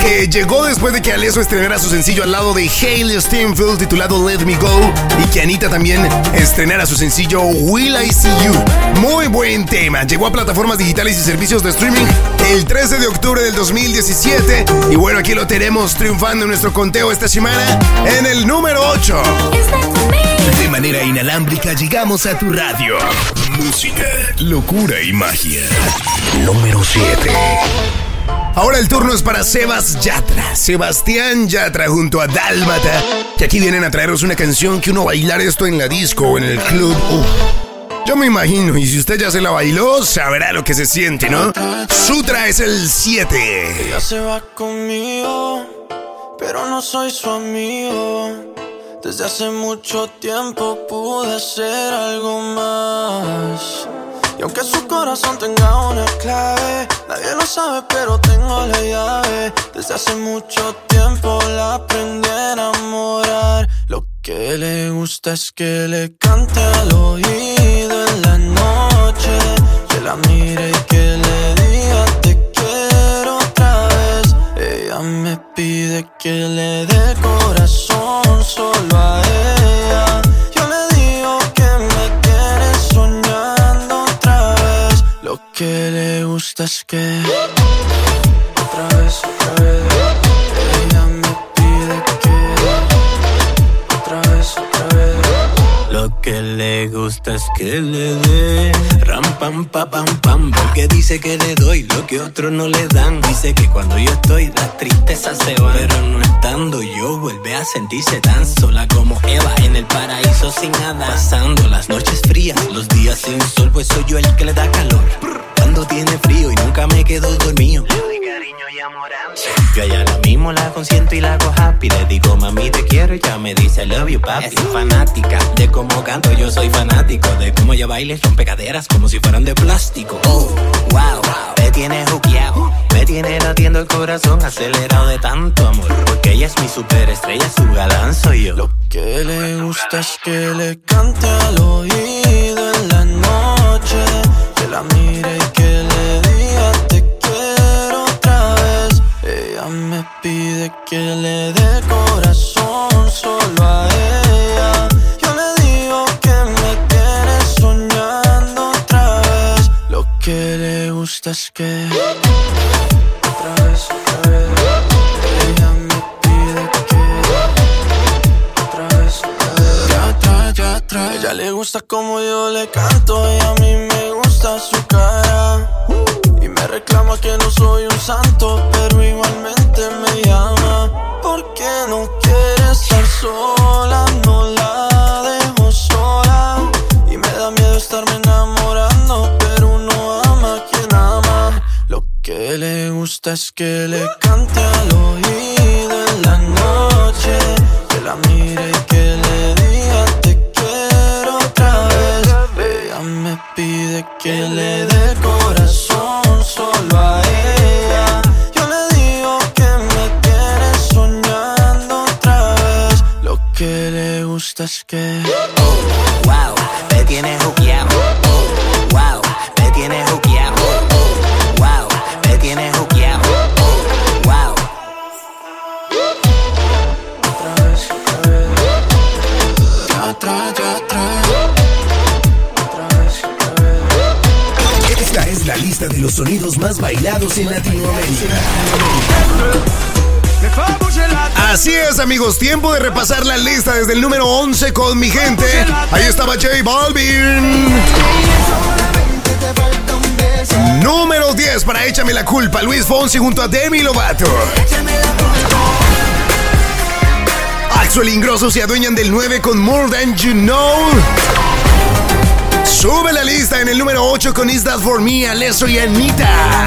que llegó después de que Aleso estrenara su sencillo al lado de Hailey Steinfeld titulado Let Me Go y que Anita también estrenara su sencillo Will I See You. Muy buen tema. Llegó a plataformas digitales y servicios de streaming el 13 de octubre del 2017 y bueno, aquí lo tenemos triunfando en nuestro conteo esta semana en el número 8. De manera inalámbrica llegamos a tu radio. Música, locura y magia. Número 7. Ahora el turno es para Sebas Yatra, Sebastián Yatra junto a Dálmata, que aquí vienen a traernos una canción que uno bailar esto en la disco o en el club. Uf. Yo me imagino, y si usted ya se la bailó, sabrá lo que se siente, ¿no? Sutra es el 7. Ella se va conmigo, pero no soy su amigo. Desde hace mucho tiempo pude ser algo más. Y aunque su corazón tenga una clave, nadie lo sabe, pero tengo la llave. Desde hace mucho tiempo la aprendí a enamorar. Lo que le gusta es que le cante al oído en la noche. Que la mire y que Ella me pide que le dé corazón solo a ella. Yo le digo que me tiene soñando otra vez. Lo que le gusta es que otra vez, otra vez, que le gusta es que le dé ram pam pa pam pam porque dice que le doy lo que otros no le dan. Dice que cuando yo estoy las tristezas se van, pero no estando yo vuelve a sentirse tan sola como Eva en el paraíso sin nada. Pasando las noches frías, los días sin sol, pues soy yo el que le da calor. Cuando tiene frío y nunca me quedo dormido. Le doy cariño y amor Yo a ella la mismo la consiento y la hago happy. Le digo mami te quiero y ya me dice I love you papi. Es fanática de cómo canto, yo soy fanático de cómo ella baila rompe caderas como si fueran de plástico. Oh, wow, me tiene juqueado. Me tiene latiendo el corazón acelerado de tanto amor. Porque ella es mi superestrella, su galán soy yo. Lo que le gusta es que le cante al oído en la noche, que la mire pide que le dé corazón solo a ella. Yo le digo que me tiene soñando otra vez. Lo que le gusta es que otra vez, otra vez. Ella me pide que otra vez, otra vez. Ya atrás, ya. Ella le gusta como yo le canto y a mí me gusta su cara. Me reclama que no soy un santo, pero igualmente me llama. Porque no quiere estar sola, no la dejo sola. Y me da miedo estarme enamorando, pero uno ama a quien ama. Lo que le gusta es que le cante al oído en la noche, que la mire y que le diga te quiero otra vez. Ella me pide que le dé solo a ella. Yo le digo que me tiene soñando otra vez. Lo que le gusta es que Wow, me tiene. Lista de los sonidos más bailados en Latinoamérica. Así es, amigos, tiempo de repasar la lista desde el número 11 con mi gente. Ahí estaba J Balvin. Número 10 para Échame la culpa, Luis Fonsi junto a Demi Lovato. Axel Ingrosso se adueñan del 9 con More Than You Know. Sube la lista en el número 8 con Is That For Me, Alesso y Anita.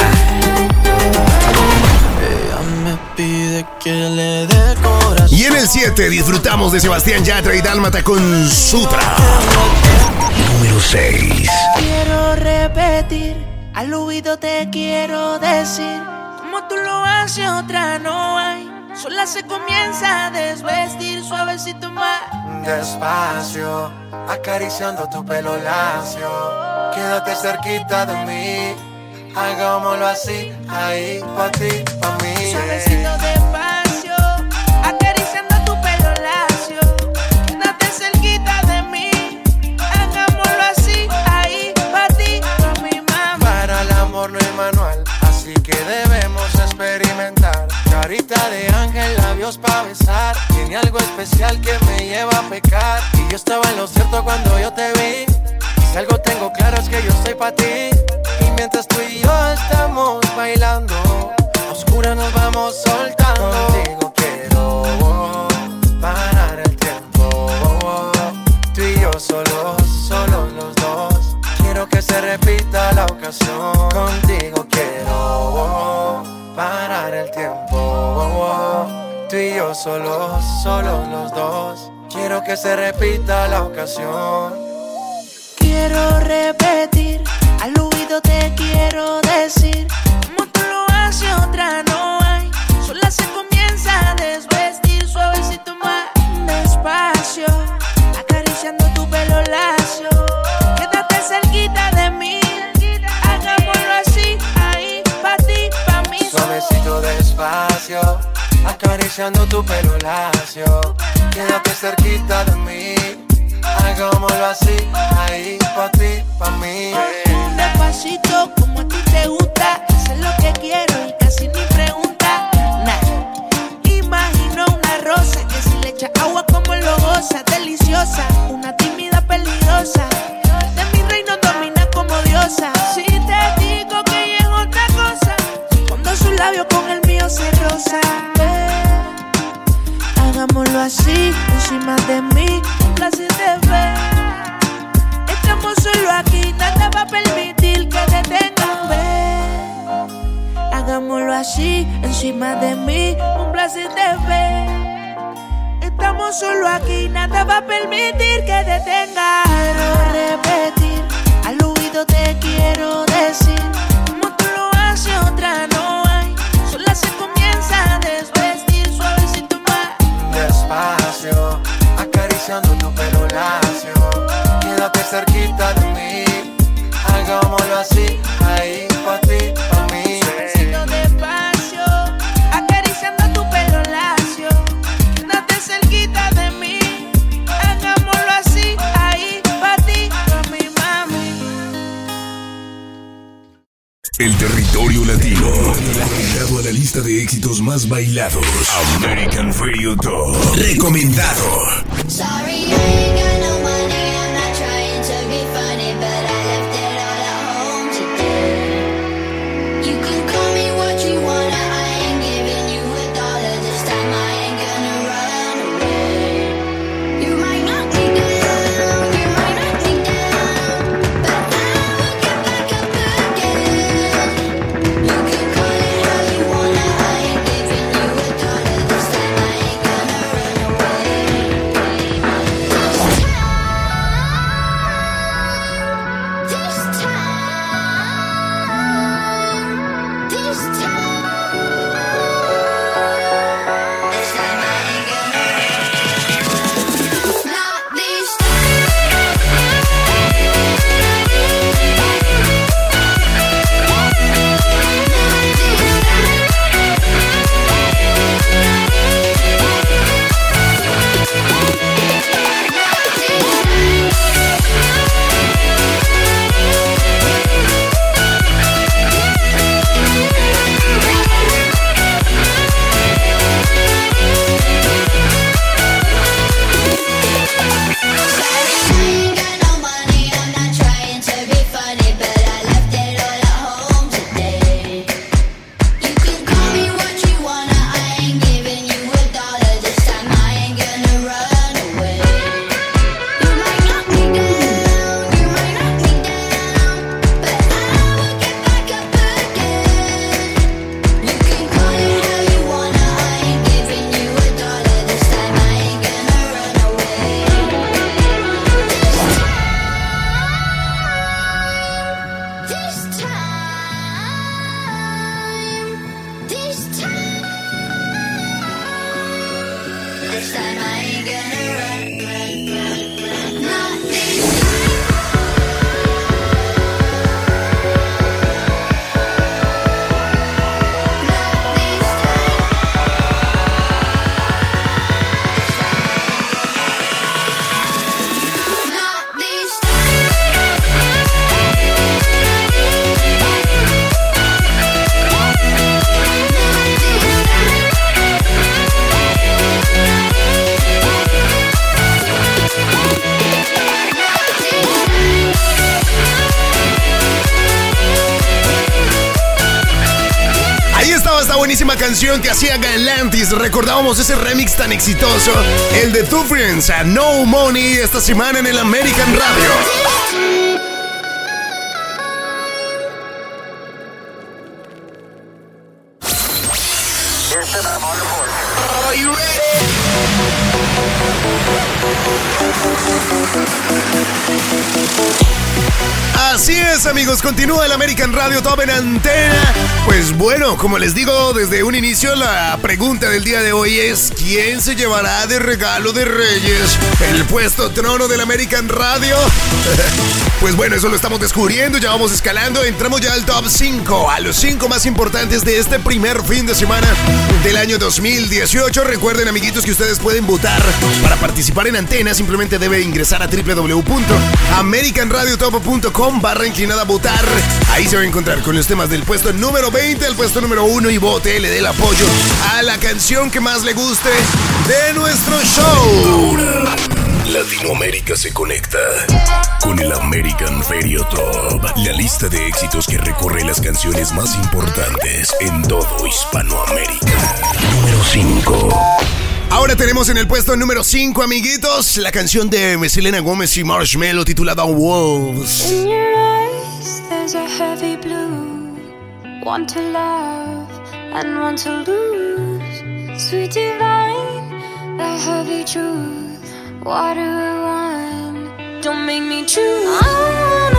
Ella me pide que le dé corazón. Y en el 7 disfrutamos de Sebastián Yatra y Dálmata con Sutra. Número 6. Quiero repetir, al oído te quiero decir, como tú lo haces otra no hay. Sola se comienza a desvestir suavecito más. Despacio, acariciando tu pelo lacio. Quédate cerquita de mí. Hagámoslo así, ahí, pa' ti, pa' mí. Suavecito despacio, acariciando tu pelo lacio. Quédate cerquita de mí. Hagámoslo así, ahí, pa' ti, pa' mi mamá. Para el amor no hay manual, así que experimentar. Carita de ángel, labios pa' besar. Tiene algo especial que me lleva a pecar. Y yo estaba en lo cierto cuando yo te vi. Si algo tengo claro es que yo estoy pa' ti. Y mientras tú y yo estamos bailando, a oscuras nos vamos soltando. Contigo quiero parar el tiempo. Tú y yo solos, solos los dos. Quiero que se repita la ocasión. Contigo quiero parar el tiempo. Tú y yo solos, solos los dos. Quiero que se repita la ocasión. Quiero repetir, al oído te quiero decir, como tú lo haces otra no hay. Sola se comienza a desvestir suavecito más despacio, acariciando tu pelo lacio. Despacio, acariciando tu pelo lacio. Quédate cerquita de mí. Hagámoslo así, ahí, pa' ti, pa' mí. Un despacito como a ti te gusta, sé lo que quiero y casi ni pregunta. Nah. Imagino una rosa que si le echa agua como lo goza, deliciosa, una tímida peligrosa. De mi reino domina como diosa. Si te digo que es otra cosa, cuando su labio con el mío se roza. Hagámoslo así, encima de mí, un placer de ver. Estamos solo aquí, nada va a permitir que detengan ver. Hagámoslo así, encima de mí, un placer de ver. Estamos solo aquí, nada va a permitir que detenga. Quiero repetir, al oído te quiero decir, tu pelo lacio. Quédate cerquita de mí. Hagámoslo así, ahí pa' ti, pa' mí. Suavecito despacio, acariciando tu pelo lacio. Quédate cerquita de mí. Hagámoslo así, ahí pa' ti, pa' mi mami. El territorio latino. Agregado a la lista de éxitos más bailados. American Radio Top. Recomendado. Sorry, canción que hacía Galantis. Recordábamos ese remix tan exitoso, el de Two Friends a No Money, esta semana en el American Radio. Así es, amigos, continúa el American Radio Top en antena. Pues bueno, como les digo desde un inicio, la pregunta del día de hoy es: ¿quién se llevará de regalo de Reyes el puesto trono del American Radio? Pues bueno, eso lo estamos descubriendo, ya vamos escalando, entramos ya al top 5, a los 5 más importantes de este primer fin de semana del año 2018. Recuerden, amiguitos, que ustedes pueden votar para participar en antena, simplemente debe ingresar a www.americanradiotop.com barra inclinada votar. Ahí se va a encontrar con los temas del puesto número 20 al puesto número 1 y vote, le dé el apoyo a la canción que más le guste de nuestro show. Latinoamérica se conecta con el American Radio Top, la lista de éxitos que recorre las canciones más importantes en todo Hispanoamérica. Número 5. Ahora tenemos en el puesto número 5, amiguitos, la canción de Selena Gómez y Marshmello titulada Wolves. In your eyes, there's a heavy blue. One to love and one to lose. Sweet divine, the heavy truth. Water and wine. Don't make me choose.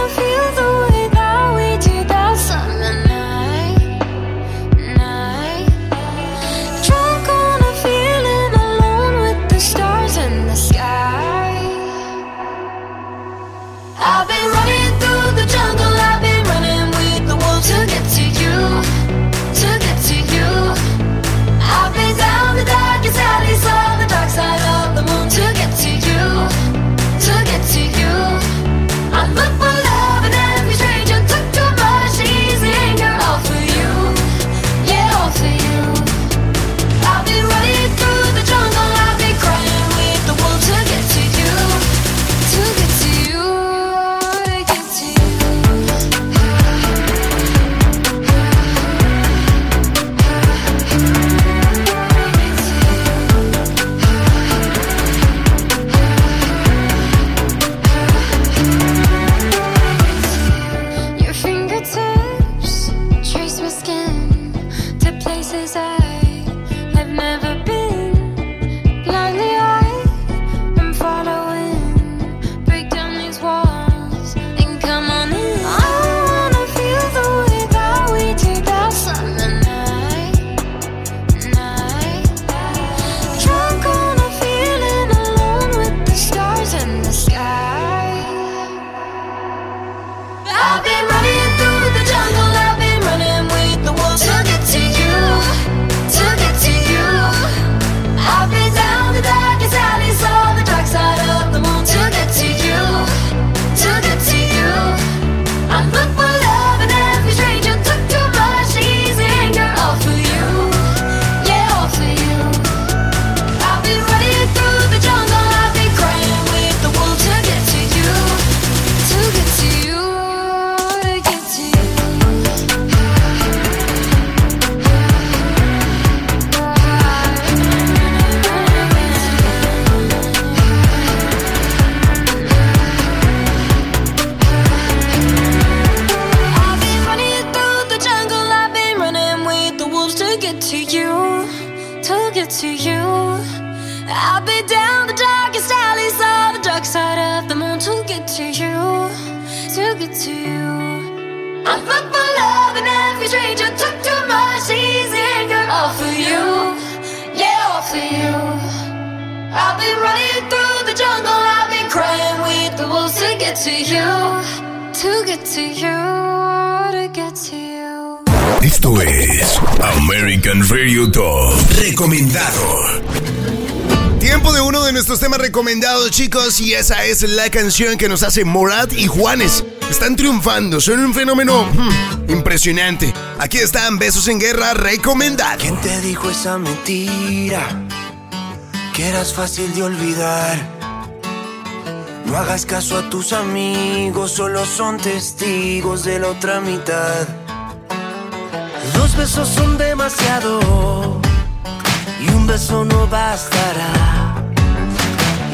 chicos, y esa es la canción que nos hace Morat y Juanes. Están triunfando, son un fenómeno hmm, impresionante. Aquí están Besos en Guerra recomendado. ¿Quién te dijo esa mentira? Que eras fácil de olvidar. No hagas caso a tus amigos, solo son testigos de la otra mitad. Dos besos son demasiado y un beso no bastará.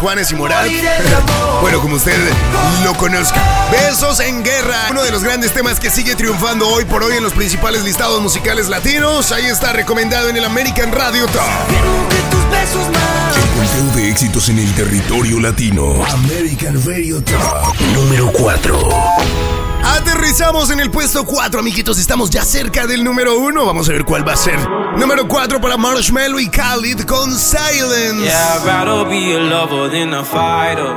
Juanes, y Morat. bueno, como usted lo conozca. Besos en guerra. Uno de los grandes temas que sigue triunfando hoy por hoy en los principales listados musicales latinos. Ahí está recomendado en el American Radio Top. El conteo de éxitos en el territorio latino. American Radio Top número 4. Aterrizamos en el puesto 4, amiguitos. Estamos ya cerca del número 1. Vamos a ver cuál va a ser. Número 4 para Marshmallow y Khalid con Silence. Yeah, I'd rather be a lover than a fighter.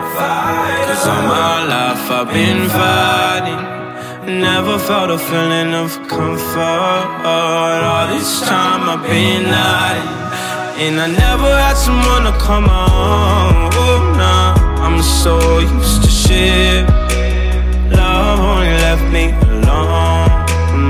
Cause all my life I've been fighting. Never felt a feeling of comfort. All this time I've been hiding. And I never had someone to come on. Oh, nah. I'm so used to shit.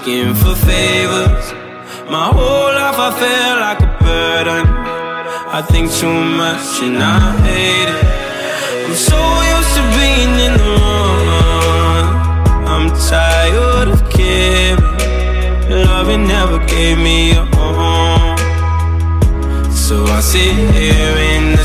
Asking for favors. My whole life I feel like a burden. I think too much and I hate it. I'm so used to being in the wrong. I'm tired of caring. Loving never gave me a home. So I sit here in the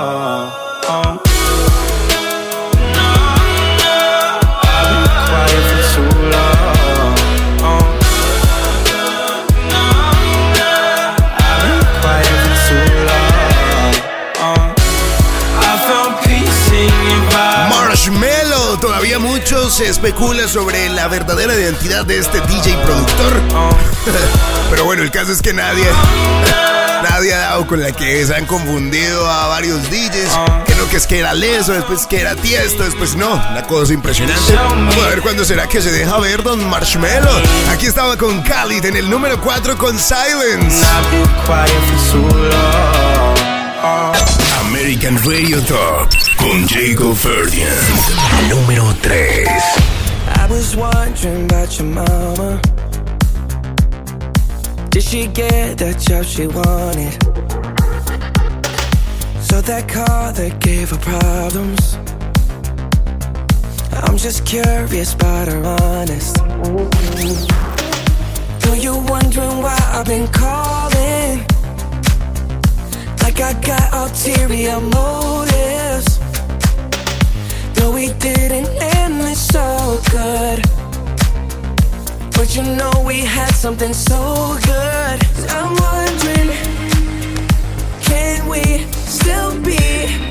Se especula sobre la verdadera identidad de este DJ productor. Pero bueno, el caso es que nadie, nadie ha dado con la que se han confundido a varios DJs. No, que es que era Leso, después que era Tiesto, después no. Una cosa impresionante. Vamos a ver cuándo será que se deja ver Don Marshmello. Aquí estaba con Khalid en el número 4 con Silence. American Radio Top con Jacob Ferdinand. Número 3. I was wondering about your mama. Did she get that job she wanted? So that car that gave her problems. I'm just curious about her honest. Know you wondering why I've been calling? Like I got ulterior motives. No, we didn't end this so good. But you know we had something so good. I'm wondering, can we still be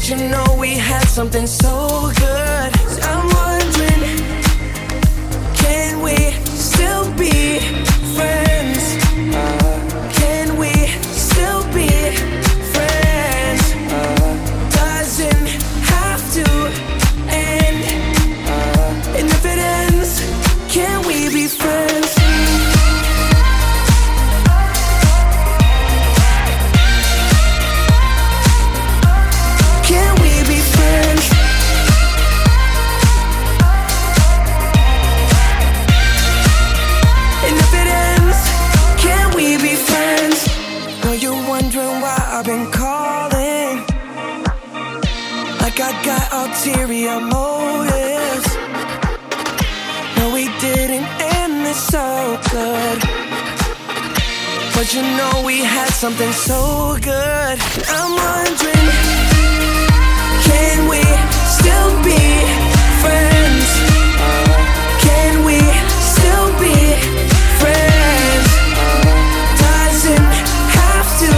But you know we had something so good. Something so good. I'm wondering, can we still be friends? Can we still be friends? Doesn't have to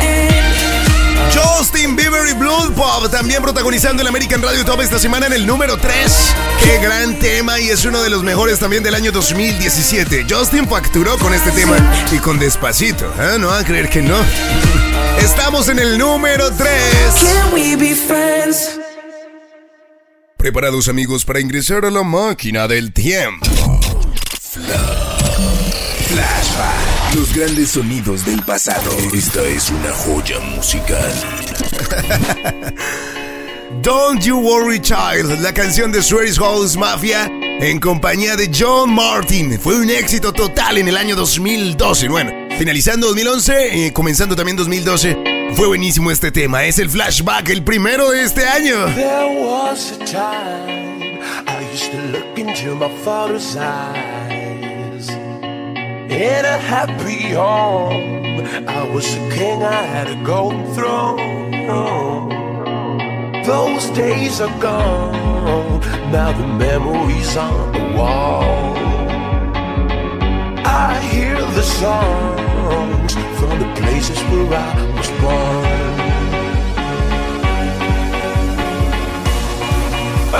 end. Justin Bieber y Blood Pop también protagonizando el American Radio Top esta semana en el número 3. Qué gran tema y es uno de los mejores también del año 2017. Justin facturó con este tema y con Despacito. ¿eh? No van a creer que no. Estamos en el número 3. Can we be friends? Preparados amigos para ingresar a la máquina del tiempo. Flashback. Los grandes sonidos del pasado. Esta es una joya musical. Don't You Worry Child, la canción de Swedish House Mafia en compañía de John Martin. Fue un éxito total en el año 2012. Bueno, finalizando 2011, eh, comenzando también 2012. Fue buenísimo este tema. Es el flashback, el primero de este año. There was a time I used to look into my father's eyes. In a happy home, I was a king, I had a golden throne. Those days are gone, now the memories on the wall. I hear the songs from the places where I was born.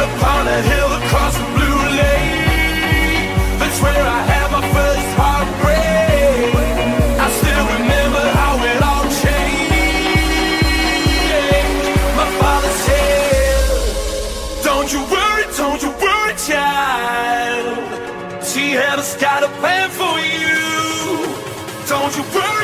Upon a hill across the blue lake, that's where I have a gotta plan for you. Don't you worry.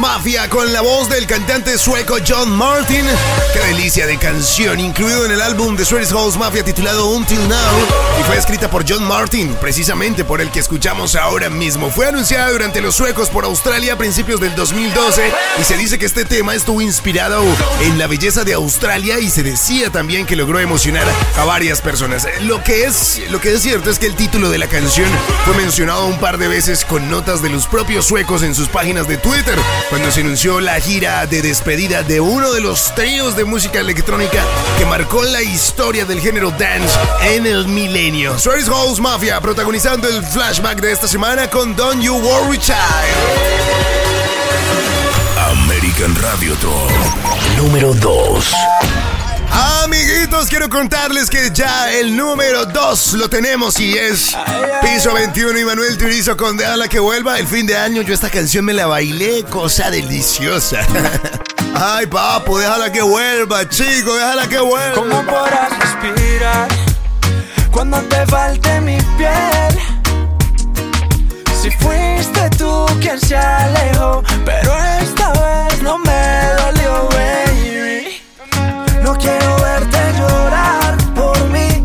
Mafia con la voz del cantante sueco John Martin. Qué delicia de canción, incluido en el álbum de Swedish House Mafia titulado Until Now. Y fue escrita por John Martin, precisamente por el que escuchamos ahora mismo. Fue anunciada durante los suecos por Australia a principios del 2012. Y se dice que este tema estuvo inspirado en la belleza de Australia y se decía también que logró emocionar a varias personas. Lo que es, lo que es cierto es que el título de la canción fue mencionado un par de veces con notas de los propios suecos en sus páginas de Twitter cuando se anunció la gira de despedida de uno de los tríos de música electrónica que marcó la historia del género dance en el milenio. Swedish House Mafia protagonizando el flashback de esta semana con Don't You Worry Child. American Radio Top número 2. Amiguitos, quiero contarles que ya el número 2 lo tenemos y es Piso 21 y Manuel Turizo con Déjala que vuelva. El fin de año yo esta canción me la bailé, cosa deliciosa. Ay, papo, déjala que vuelva, chico, déjala que vuelva. ¿Cómo podrás respirar cuando te falte mi piel? Si fuiste tú quien se alejó, pero esta vez no me dolió, baby. No quiero verte llorar por mí.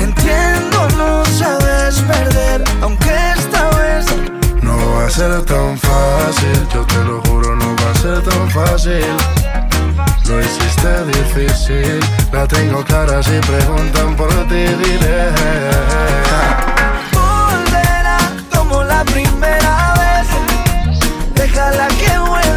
Entiendo, no sabes perder, aunque esta vez No va a ser tan fácil, yo te lo juro, no va a ser tan fácil. Lo hiciste difícil, la tengo clara si preguntan por ti, diré. volverá como la primera vez. Déjala que vuelva.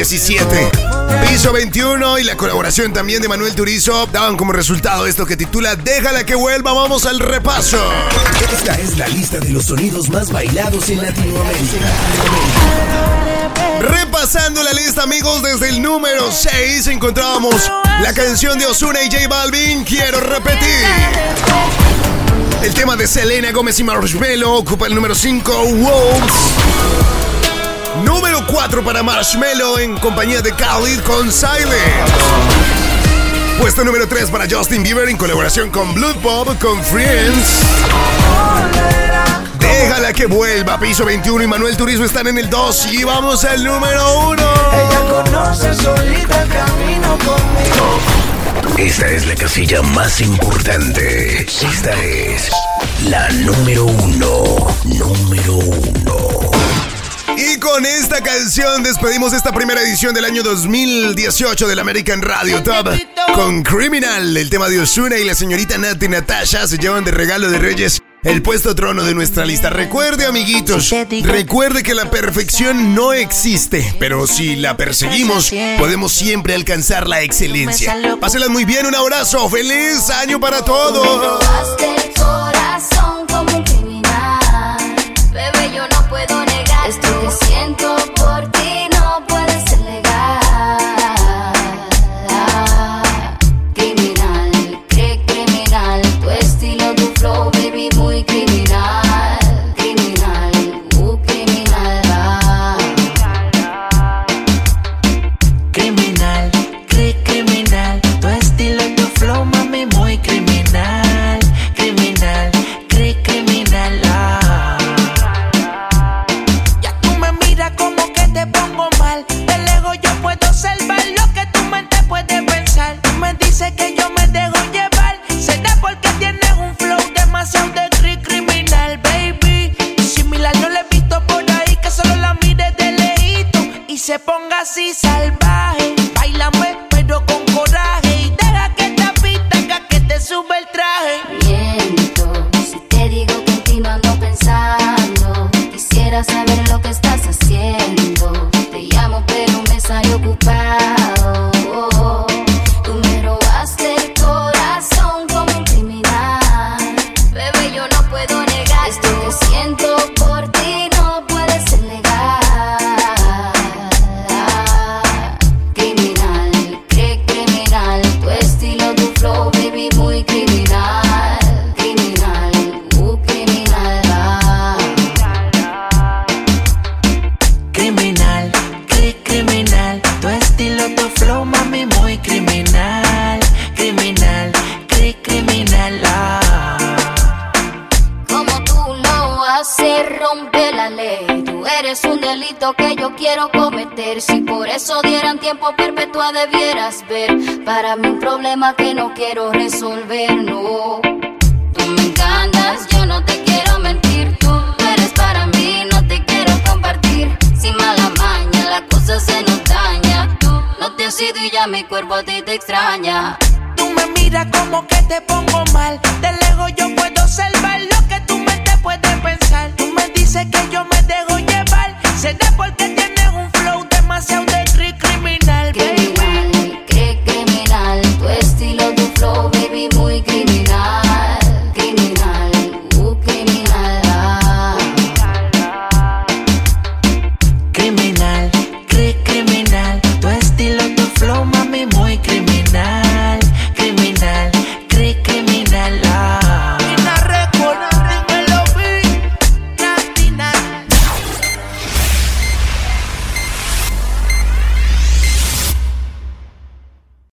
2017. Piso 21 y la colaboración también de Manuel Turizo daban como resultado esto que titula Déjala que vuelva, vamos al repaso. Esta es la lista de los sonidos más bailados en Latinoamérica. Repasando la lista, amigos, desde el número 6 encontrábamos la canción de Osuna y J Balvin, Quiero repetir. El tema de Selena Gómez y Marshmello ocupa el número 5, Wolves. 4 para Marshmello en compañía de Khalid con Silent. Puesto número 3 para Justin Bieber en colaboración con Blood Bob con Friends. Déjala que vuelva. Piso 21 y Manuel Turizo están en el 2 y vamos al número 1. Ella conoce solita el camino conmigo. Esta es la casilla más importante. Esta es la número 1. Número 1 con esta canción despedimos esta primera edición del año 2018 del American Radio Top con Criminal. El tema de Osuna y la señorita Nati Natasha se llevan de regalo de Reyes el puesto trono de nuestra lista. Recuerde, amiguitos, recuerde que la perfección no existe, pero si la perseguimos, podemos siempre alcanzar la excelencia. Pásenla muy bien, un abrazo, feliz año para todos. estrés, siento.